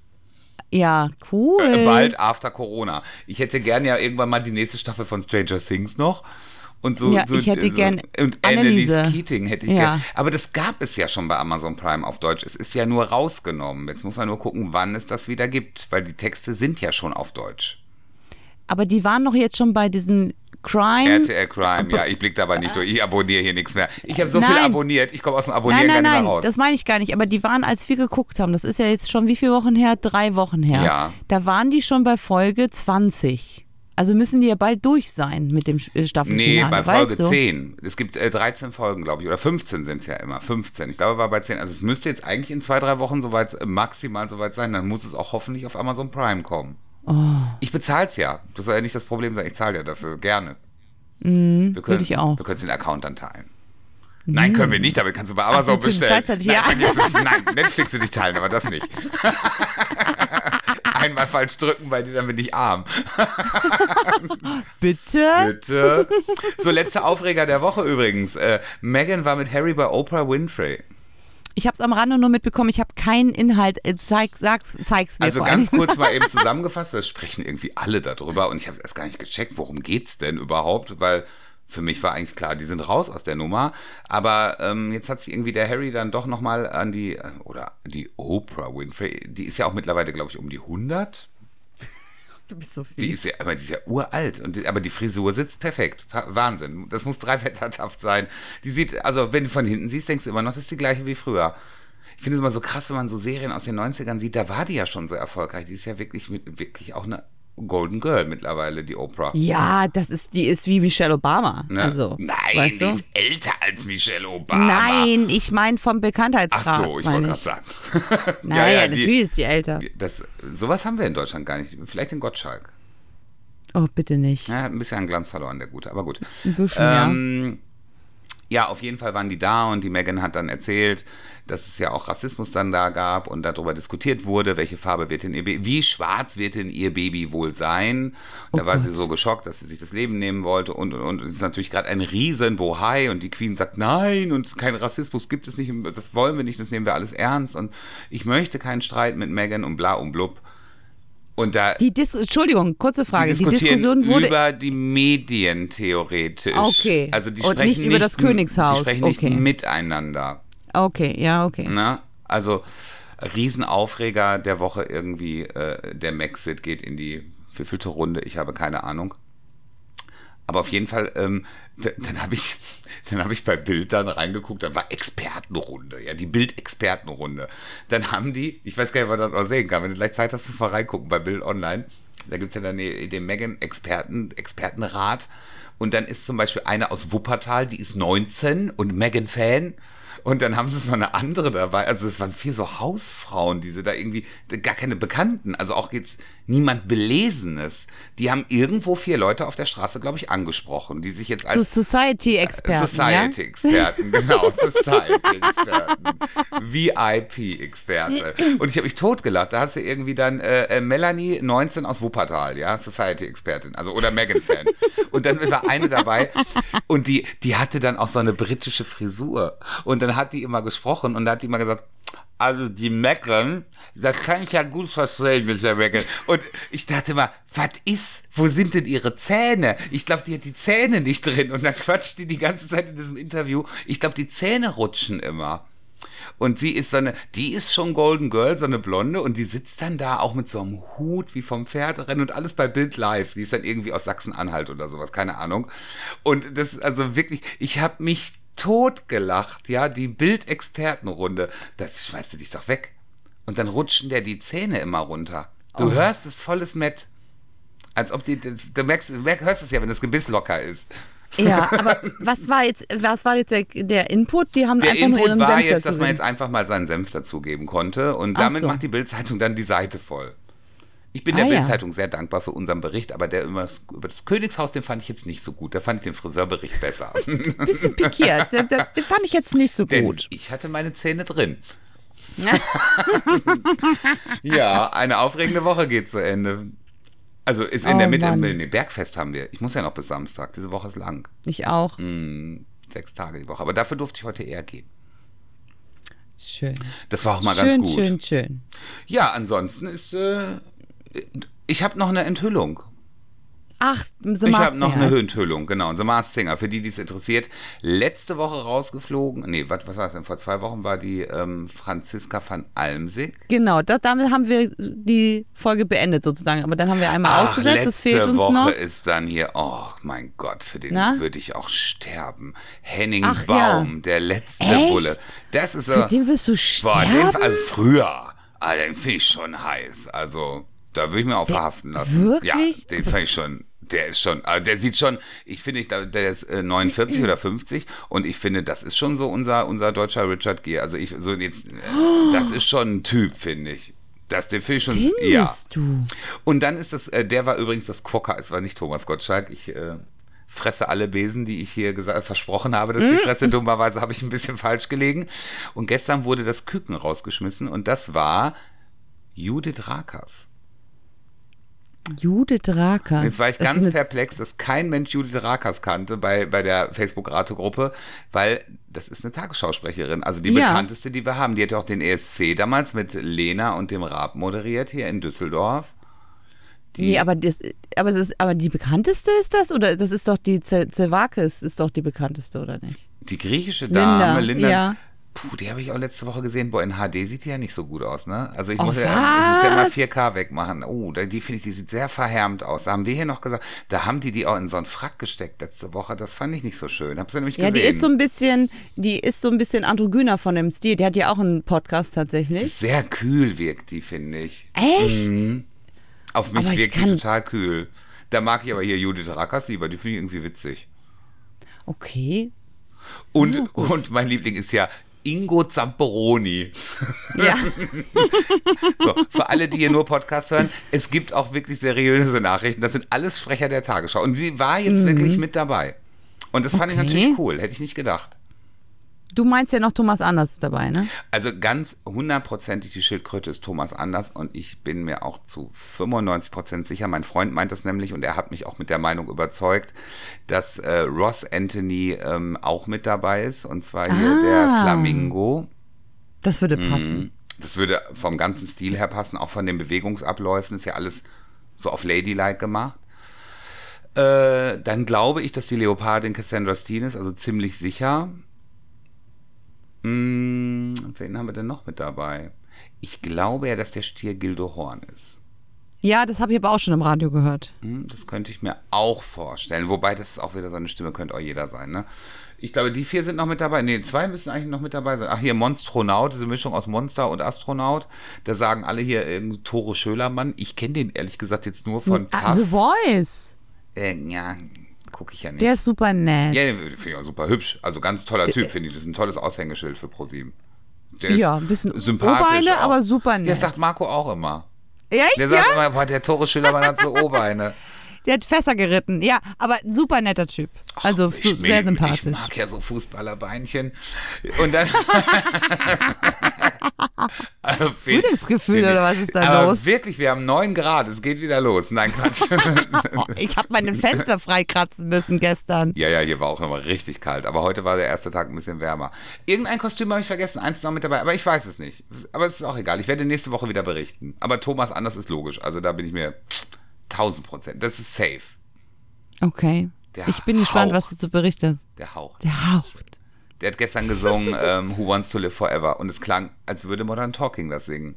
ja, cool. Äh, bald after Corona. Ich hätte gern ja irgendwann mal die nächste Staffel von Stranger Things noch. Und so, Ja, so, ich hätte so, gern Und. Annelies Keating hätte ich Ja. gern. Aber das gab es ja schon bei Amazon Prime auf Deutsch. Es ist ja nur rausgenommen. Jetzt muss man nur gucken, wann es das wieder gibt. Weil die Texte sind ja schon auf Deutsch. Aber die waren doch jetzt schon bei diesem Crime. RTL Crime, ja, ich blick da aber nicht durch. Ich abonniere hier nichts mehr. Ich habe so viel Nein. abonniert, ich komme aus dem Abonnieren Nein, nein, gar nicht nein, mehr raus. das meine ich gar nicht. Aber die waren, als wir geguckt haben, das ist ja jetzt schon wie viele Wochen her? Drei Wochen her. Ja. Da waren die schon bei Folge 20. Also müssen die ja bald durch sein mit dem Nee, Staffelfinale, bei weißt Folge du? 10. Es gibt äh, 13 Folgen, glaube ich, oder 15 sind es ja immer. 15. Ich glaube, war bei 10. Also es müsste jetzt eigentlich in zwei, drei Wochen soweit, äh, maximal soweit sein. Dann muss es auch hoffentlich auf Amazon Prime kommen. Oh. Ich bezahle es ja. Das soll ja nicht das Problem sein. Ich zahle ja dafür. Gerne. wir können, ich auch. Wir können den Account dann teilen. Nein, können wir nicht, damit kannst du bei Amazon Ach, bestellen. gleichzeitig, Nein, ja. vergiss es. Nein, Netflix will nicht teilen, aber das nicht. Einmal falsch drücken, weil die dann bin ich arm. Bitte? Bitte. So, letzter Aufreger der Woche übrigens. Äh, Megan war mit Harry bei Oprah Winfrey. Ich habe es am Rande nur mitbekommen, ich habe keinen Inhalt. Äh, Zeig, sag's, zeig's mir Also ganz kurz mal eben zusammengefasst, da sprechen irgendwie alle darüber und ich habe erst gar nicht gecheckt, worum geht's denn überhaupt, weil für mich war eigentlich klar, die sind raus aus der Nummer, aber ähm, jetzt hat sich irgendwie der Harry dann doch nochmal an die, äh, oder die Oprah Winfrey, die ist ja auch mittlerweile, glaube ich, um die 100. Du bist so Die ist ja, aber die ist ja uralt, und aber die Frisur sitzt perfekt. Wahnsinn. Das muss dreiviertelhaft sein. Die sieht, also wenn du von hinten siehst, denkst du immer noch, das ist die gleiche wie früher. Ich finde es immer so krass, wenn man so Serien aus den 90ern sieht, da war die ja schon so erfolgreich. Die ist ja wirklich, mit, wirklich auch eine Golden Girl mittlerweile, die Oprah. Ja, das ist, die ist wie Michelle Obama. Ne? Also, Nein, weißt die du? ist älter als Michelle Obama. Nein, ich meine vom Ach Bekanntheitsgrad. so, ich wollte gerade sagen. Nein, ja, ja, die, natürlich ist die älter. das, sowas haben wir in Deutschland gar nicht. Vielleicht in Gottschalk. Oh, bitte nicht. Ja, hat ein bisschen an Glanz verloren, der Gute, aber gut. Ein bisschen. Ähm, ja, auf jeden Fall waren die da und die Megan hat dann erzählt, dass es ja auch Rassismus dann da gab und darüber diskutiert wurde, welche Farbe wird denn ihr Baby, wie schwarz wird denn ihr Baby wohl sein. Und da Oh war sie so geschockt, dass sie sich das Leben nehmen wollte und und und es ist natürlich gerade ein riesen Bohai und die Queen sagt nein und kein Rassismus gibt es nicht, das wollen wir nicht, das nehmen wir alles ernst und ich möchte keinen Streit mit Megan und bla und blub. Und da Die Dis Entschuldigung, kurze Frage. die Die, Diskussion wurde. über die Medien theoretisch. Okay. Also die Und sprechen nicht über das Königshaus. Die sprechen nicht Okay. miteinander. okay, ja, okay. Ne? Also Riesenaufreger der Woche irgendwie. Äh, der Maxit geht in die wievielte Runde? Ich habe keine Ahnung. Aber auf jeden Fall, ähm, dann habe ich, dann habe ich bei Bild dann reingeguckt, dann war Expertenrunde, ja, die Bild-Expertenrunde. Dann haben die, ich weiß gar nicht, ob man das noch sehen kann, wenn du gleich Zeit hast, musst du mal reingucken bei Bild Online. Da gibt es ja dann den Megan-Experten, Expertenrat. Und dann ist zum Beispiel eine aus Wuppertal, die ist 19 und Megan-Fan. Und dann haben sie noch eine andere dabei. Also es waren viel so Hausfrauen, diese da irgendwie, gar keine Bekannten. Also auch jetzt niemand Belesenes. Die haben irgendwo vier Leute auf der Straße, glaube ich, angesprochen, die sich jetzt als Society-Experten. Society-Experten, genau, Society-Experten, VIP-Experte. Und ich habe mich totgelacht. Da hast du irgendwie dann äh, äh, Melanie, 19 aus Wuppertal, ja, Society-Expertin, also oder Megan-Fan. Und dann war eine dabei und die, die hatte dann auch so eine britische Frisur. Und dann hat die immer gesprochen und da hat die immer gesagt, also die Megan, das kann ich ja gut verstehen mit der Megan. Und ich dachte mal, was ist? Wo sind denn ihre Zähne? Ich glaube, die hat die Zähne nicht drin. Und dann quatscht die die ganze Zeit in diesem Interview. Ich glaube, die Zähne rutschen immer. Und sie ist so eine, die ist schon Golden Girl, so eine Blonde, und die sitzt dann da auch mit so einem Hut wie vom Pferderennen und alles bei Bild Live. Die ist dann irgendwie aus Sachsen-Anhalt oder sowas, keine Ahnung. Und das ist also wirklich, ich habe mich totgelacht, ja, die Bild-Expertenrunde. Das schmeißt du dich doch weg. Und dann rutschen der die Zähne immer runter. Du hörst es volles Met. Als ob die, du merkst, du hörst es ja, wenn das Gebiss locker ist. Ja, aber was war jetzt, was war jetzt der, der Input? Die haben Der einfach nur Input ihren war Senf jetzt, dass man jetzt einfach mal seinen Senf dazugeben konnte und Ach damit so. macht die Bildzeitung dann die Seite voll. Ich bin Ah, der ja. Bildzeitung sehr dankbar für unseren Bericht, aber der über das, über das Königshaus, den fand ich jetzt nicht so gut. Da fand ich den Friseurbericht besser. bisschen pikiert. Den, fand ich jetzt nicht so Denn gut. ich hatte meine Zähne drin. ja, eine aufregende Woche geht zu Ende. Also ist in Oh, der Mitte, Mann. nee, Bergfest haben wir. Ich muss ja noch bis Samstag. Diese Woche ist lang. Ich auch. Hm, sechs Tage die Woche. Aber dafür durfte ich heute eher gehen. Schön. Das war auch mal schön, ganz gut. schön, schön. Ja, ansonsten ist. Äh, ich habe noch eine Enthüllung. Ach, The ich habe noch eine Enthüllung, genau. The Masked Singer, für die, die es interessiert. Letzte Woche rausgeflogen. Nee, was, was war das denn? Vor zwei Wochen war die ähm, Franziska van Almsig. Genau, das, damit haben wir die Folge beendet sozusagen. Aber dann haben wir einmal Ach, ausgesetzt, das letzte fehlt uns Woche noch. ist dann hier, oh mein Gott, für den würde ich auch sterben. Henning Ach, Baum, ja. der letzte Echt? Bulle. Das ist so. Für den wirst du Boah, den, sterben? also früher, ah, den finde ich schon heiß. Also, da würde ich mir auch verhaften lassen. Wirklich? Ja, den fand ich schon, Der ist schon, also der sieht schon, ich finde, ich, der ist äh, 49 oder 50 und ich finde, das ist schon so unser, unser deutscher Richard Gere. Also ich, so jetzt, äh, das ist schon ein Typ, finde ich. Das, den finde ich schon, Findest ja. du? Und dann ist das, äh, der war übrigens das Quokka, es war nicht Thomas Gottschalk. Ich äh, fresse alle Besen, die ich hier gesagt, versprochen habe, dass ich fresse. Dummerweise habe ich ein bisschen falsch gelegen. Und gestern wurde das Küken rausgeschmissen und das war Judith Rakers. Judith Rakas. Jetzt war ich Das ganz perplex, dass kein Mensch Judith Rakers kannte bei, bei der Facebook-Rate-Gruppe, weil das ist eine Tagesschausprecherin, also die Ja. bekannteste, die wir haben. Die hat auch den ESC damals mit Lena und dem Raab moderiert hier in Düsseldorf. Die, Nee, aber das, aber das ist, aber die bekannteste ist das? Oder das ist doch die Ze- Zevakis, ist doch die bekannteste, oder nicht? die griechische Linda, Dame, Linda, ja. Puh, die habe ich auch letzte Woche gesehen. Boah, in HD sieht die ja nicht so gut aus, ne? Also ich Oh, muss, ja, ich muss ja mal was? 4K wegmachen. Oh, die finde ich, die sieht sehr verhärmt aus. Da haben wir hier noch gesagt, da haben die die auch in so einen Frack gesteckt letzte Woche. Das fand ich nicht so schön. Hab's ja nämlich Ja, gesehen. die ist so ein bisschen, die ist so ein bisschen androgyner von dem Stil. Die hat ja auch einen Podcast tatsächlich. Sehr kühl wirkt die, finde ich. Echt? Mhm. Auf mich Aber wirkt die total kühl. Da mag ich aber hier Judith Rackers lieber, die finde ich irgendwie witzig. Okay. Und, und mein Liebling ist ja Ingo Zamperoni. Ja. So, für alle, die hier nur Podcast hören, es gibt auch wirklich seriöse Nachrichten. Das sind alles Sprecher der Tagesschau. Und sie war jetzt wirklich mit dabei. Und das fand ich Mhm. Okay. natürlich cool. Hätte ich nicht gedacht. Du meinst ja noch Thomas Anders ist dabei, ne? Also ganz hundertprozentig die Schildkröte ist Thomas Anders und ich bin mir auch zu 95 Prozent sicher, mein Freund meint das nämlich und er hat mich auch mit der Meinung überzeugt, dass äh, Ross Anthony ähm, auch mit dabei ist und zwar hier Ah. der Flamingo. Das würde Mhm. passen. Das würde vom ganzen Stil her passen, auch von den Bewegungsabläufen, ist ja alles so auf Ladylike gemacht. Äh, dann glaube ich, dass die Leopardin Cassandra Steen ist, also ziemlich sicher. Hm, wen haben wir denn noch mit dabei? Ich glaube ja, dass der Stier Gildo Horn ist. Ja, das habe ich aber auch schon im Radio gehört. Hm, das könnte ich mir auch vorstellen. Wobei, das ist auch wieder so eine Stimme, könnte auch jeder sein, ne? Ich glaube, die vier sind noch mit dabei. Nee, zwei müssen eigentlich noch mit dabei sein. Ach, hier Monstronaut, diese Mischung aus Monster und Astronaut. Da sagen alle hier ähm, Tore Schölermann. Ich kenne den ehrlich gesagt jetzt nur von Ah, The. Voice. Äh, ja, gucke ich ja nicht. Der ist super nett. ja, den finde ich auch super hübsch. Also ganz toller Typ, finde ich. Das ist ein tolles Aushängeschild für ProSieben. Der Ja, ein bisschen sympathisch Oberbeine, auch. aber super Ja, nett. das sagt Marco auch immer. Echt, Der ja? sagt immer, boah, der Tore Schölermann hat so Oberbeine. Der hat Fässer geritten. Ja, aber super netter Typ. Also ich, sehr mir- Ich sympathisch. mag ja so Fußballerbeinchen. Und dann. also, Frühlingsgefühl oder was ist da los? Wirklich, wir haben 9 Grad, es geht wieder los. Nein, Quatsch. Oh, ich habe meine Fenster freikratzen müssen gestern. ja, ja, hier war auch nochmal richtig kalt. Aber heute war der erste Tag ein bisschen wärmer. Irgendein Kostüm habe ich vergessen, eins noch mit dabei, aber ich weiß es nicht. Aber es ist auch egal. Ich werde nächste Woche wieder berichten. Aber Thomas Anders ist logisch. Also da bin ich mir 1000 Prozent. Das ist safe. Okay. Der ich bin gespannt, was du haucht. zu berichtest. Der Hauch. Der haucht. Der hat gestern gesungen ähm, Who Wants to Live Forever und es klang, als würde Modern Talking das singen.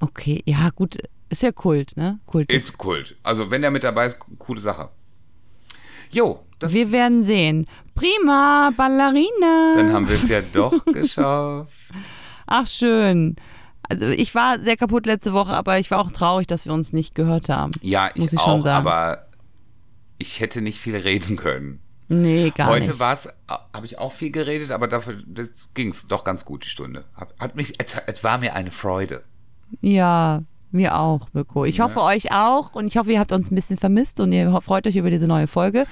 Okay, ja, gut. Ist ja Kult, ne? Kult. Ist Kult. Also wenn der mit dabei ist, coole Sache. Jo, das, Wir werden sehen. Prima, Ballerina. dann haben wir es ja doch geschafft. Ach, schön. Also ich war sehr kaputt letzte Woche, aber ich war auch traurig, dass wir uns nicht gehört haben. Ja, Muss ich, ich schon auch, aber ich hätte nicht viel reden können. Nee, gar Heute nicht. war es, habe ich auch viel geredet, aber dafür ging es doch ganz gut, die Stunde. Hat, hat mich, es, es war mir eine Freude. Ja, mir auch, Mirko. Ich hoffe euch auch und ich hoffe, ihr habt uns ein bisschen vermisst und ihr freut euch über diese neue Folge.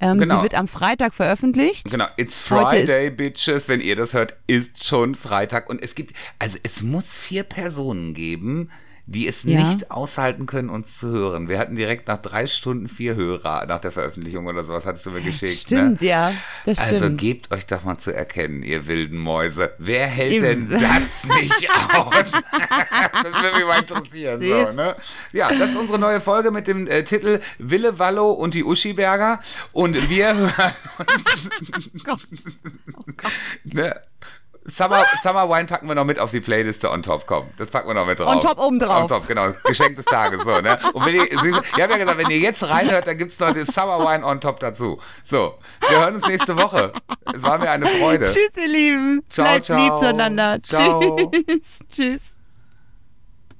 Ähm, Genau. Sie wird am Freitag veröffentlicht. Genau, it's Friday, Bitches. Wenn ihr das hört, ist schon Freitag. Und es gibt, also es muss vier Personen geben, die es Ja. nicht aushalten können, uns zu hören. Wir hatten direkt nach drei Stunden vier Hörer nach der Veröffentlichung oder sowas, hattest du mir geschickt. Stimmt, ne? ja, das Also stimmt. gebt euch doch mal zu erkennen, ihr wilden Mäuse. Wer hält Ihr- denn das nicht aus? das würde mich mal interessieren. So, ne? Ja, das ist unsere neue Folge mit dem äh, Titel Wille Wallo und die Uschiberger. Und wir hören uns. ne? Summer, Summer Wine packen wir noch mit auf die Playliste on top, komm. Das packen wir noch mit drauf. On top oben drauf. On top, genau. Geschenk des Tages, so, ne? Und wenn ihr, ich habe ja gesagt, wenn ihr jetzt reinhört, dann gibt's noch den Summer Wine on top dazu. So, wir hören uns nächste Woche. Es war mir eine Freude. Tschüss, ihr Lieben. Ciao, Bleibt ciao. lieb zueinander. Ciao. Tschüss. Tschüss.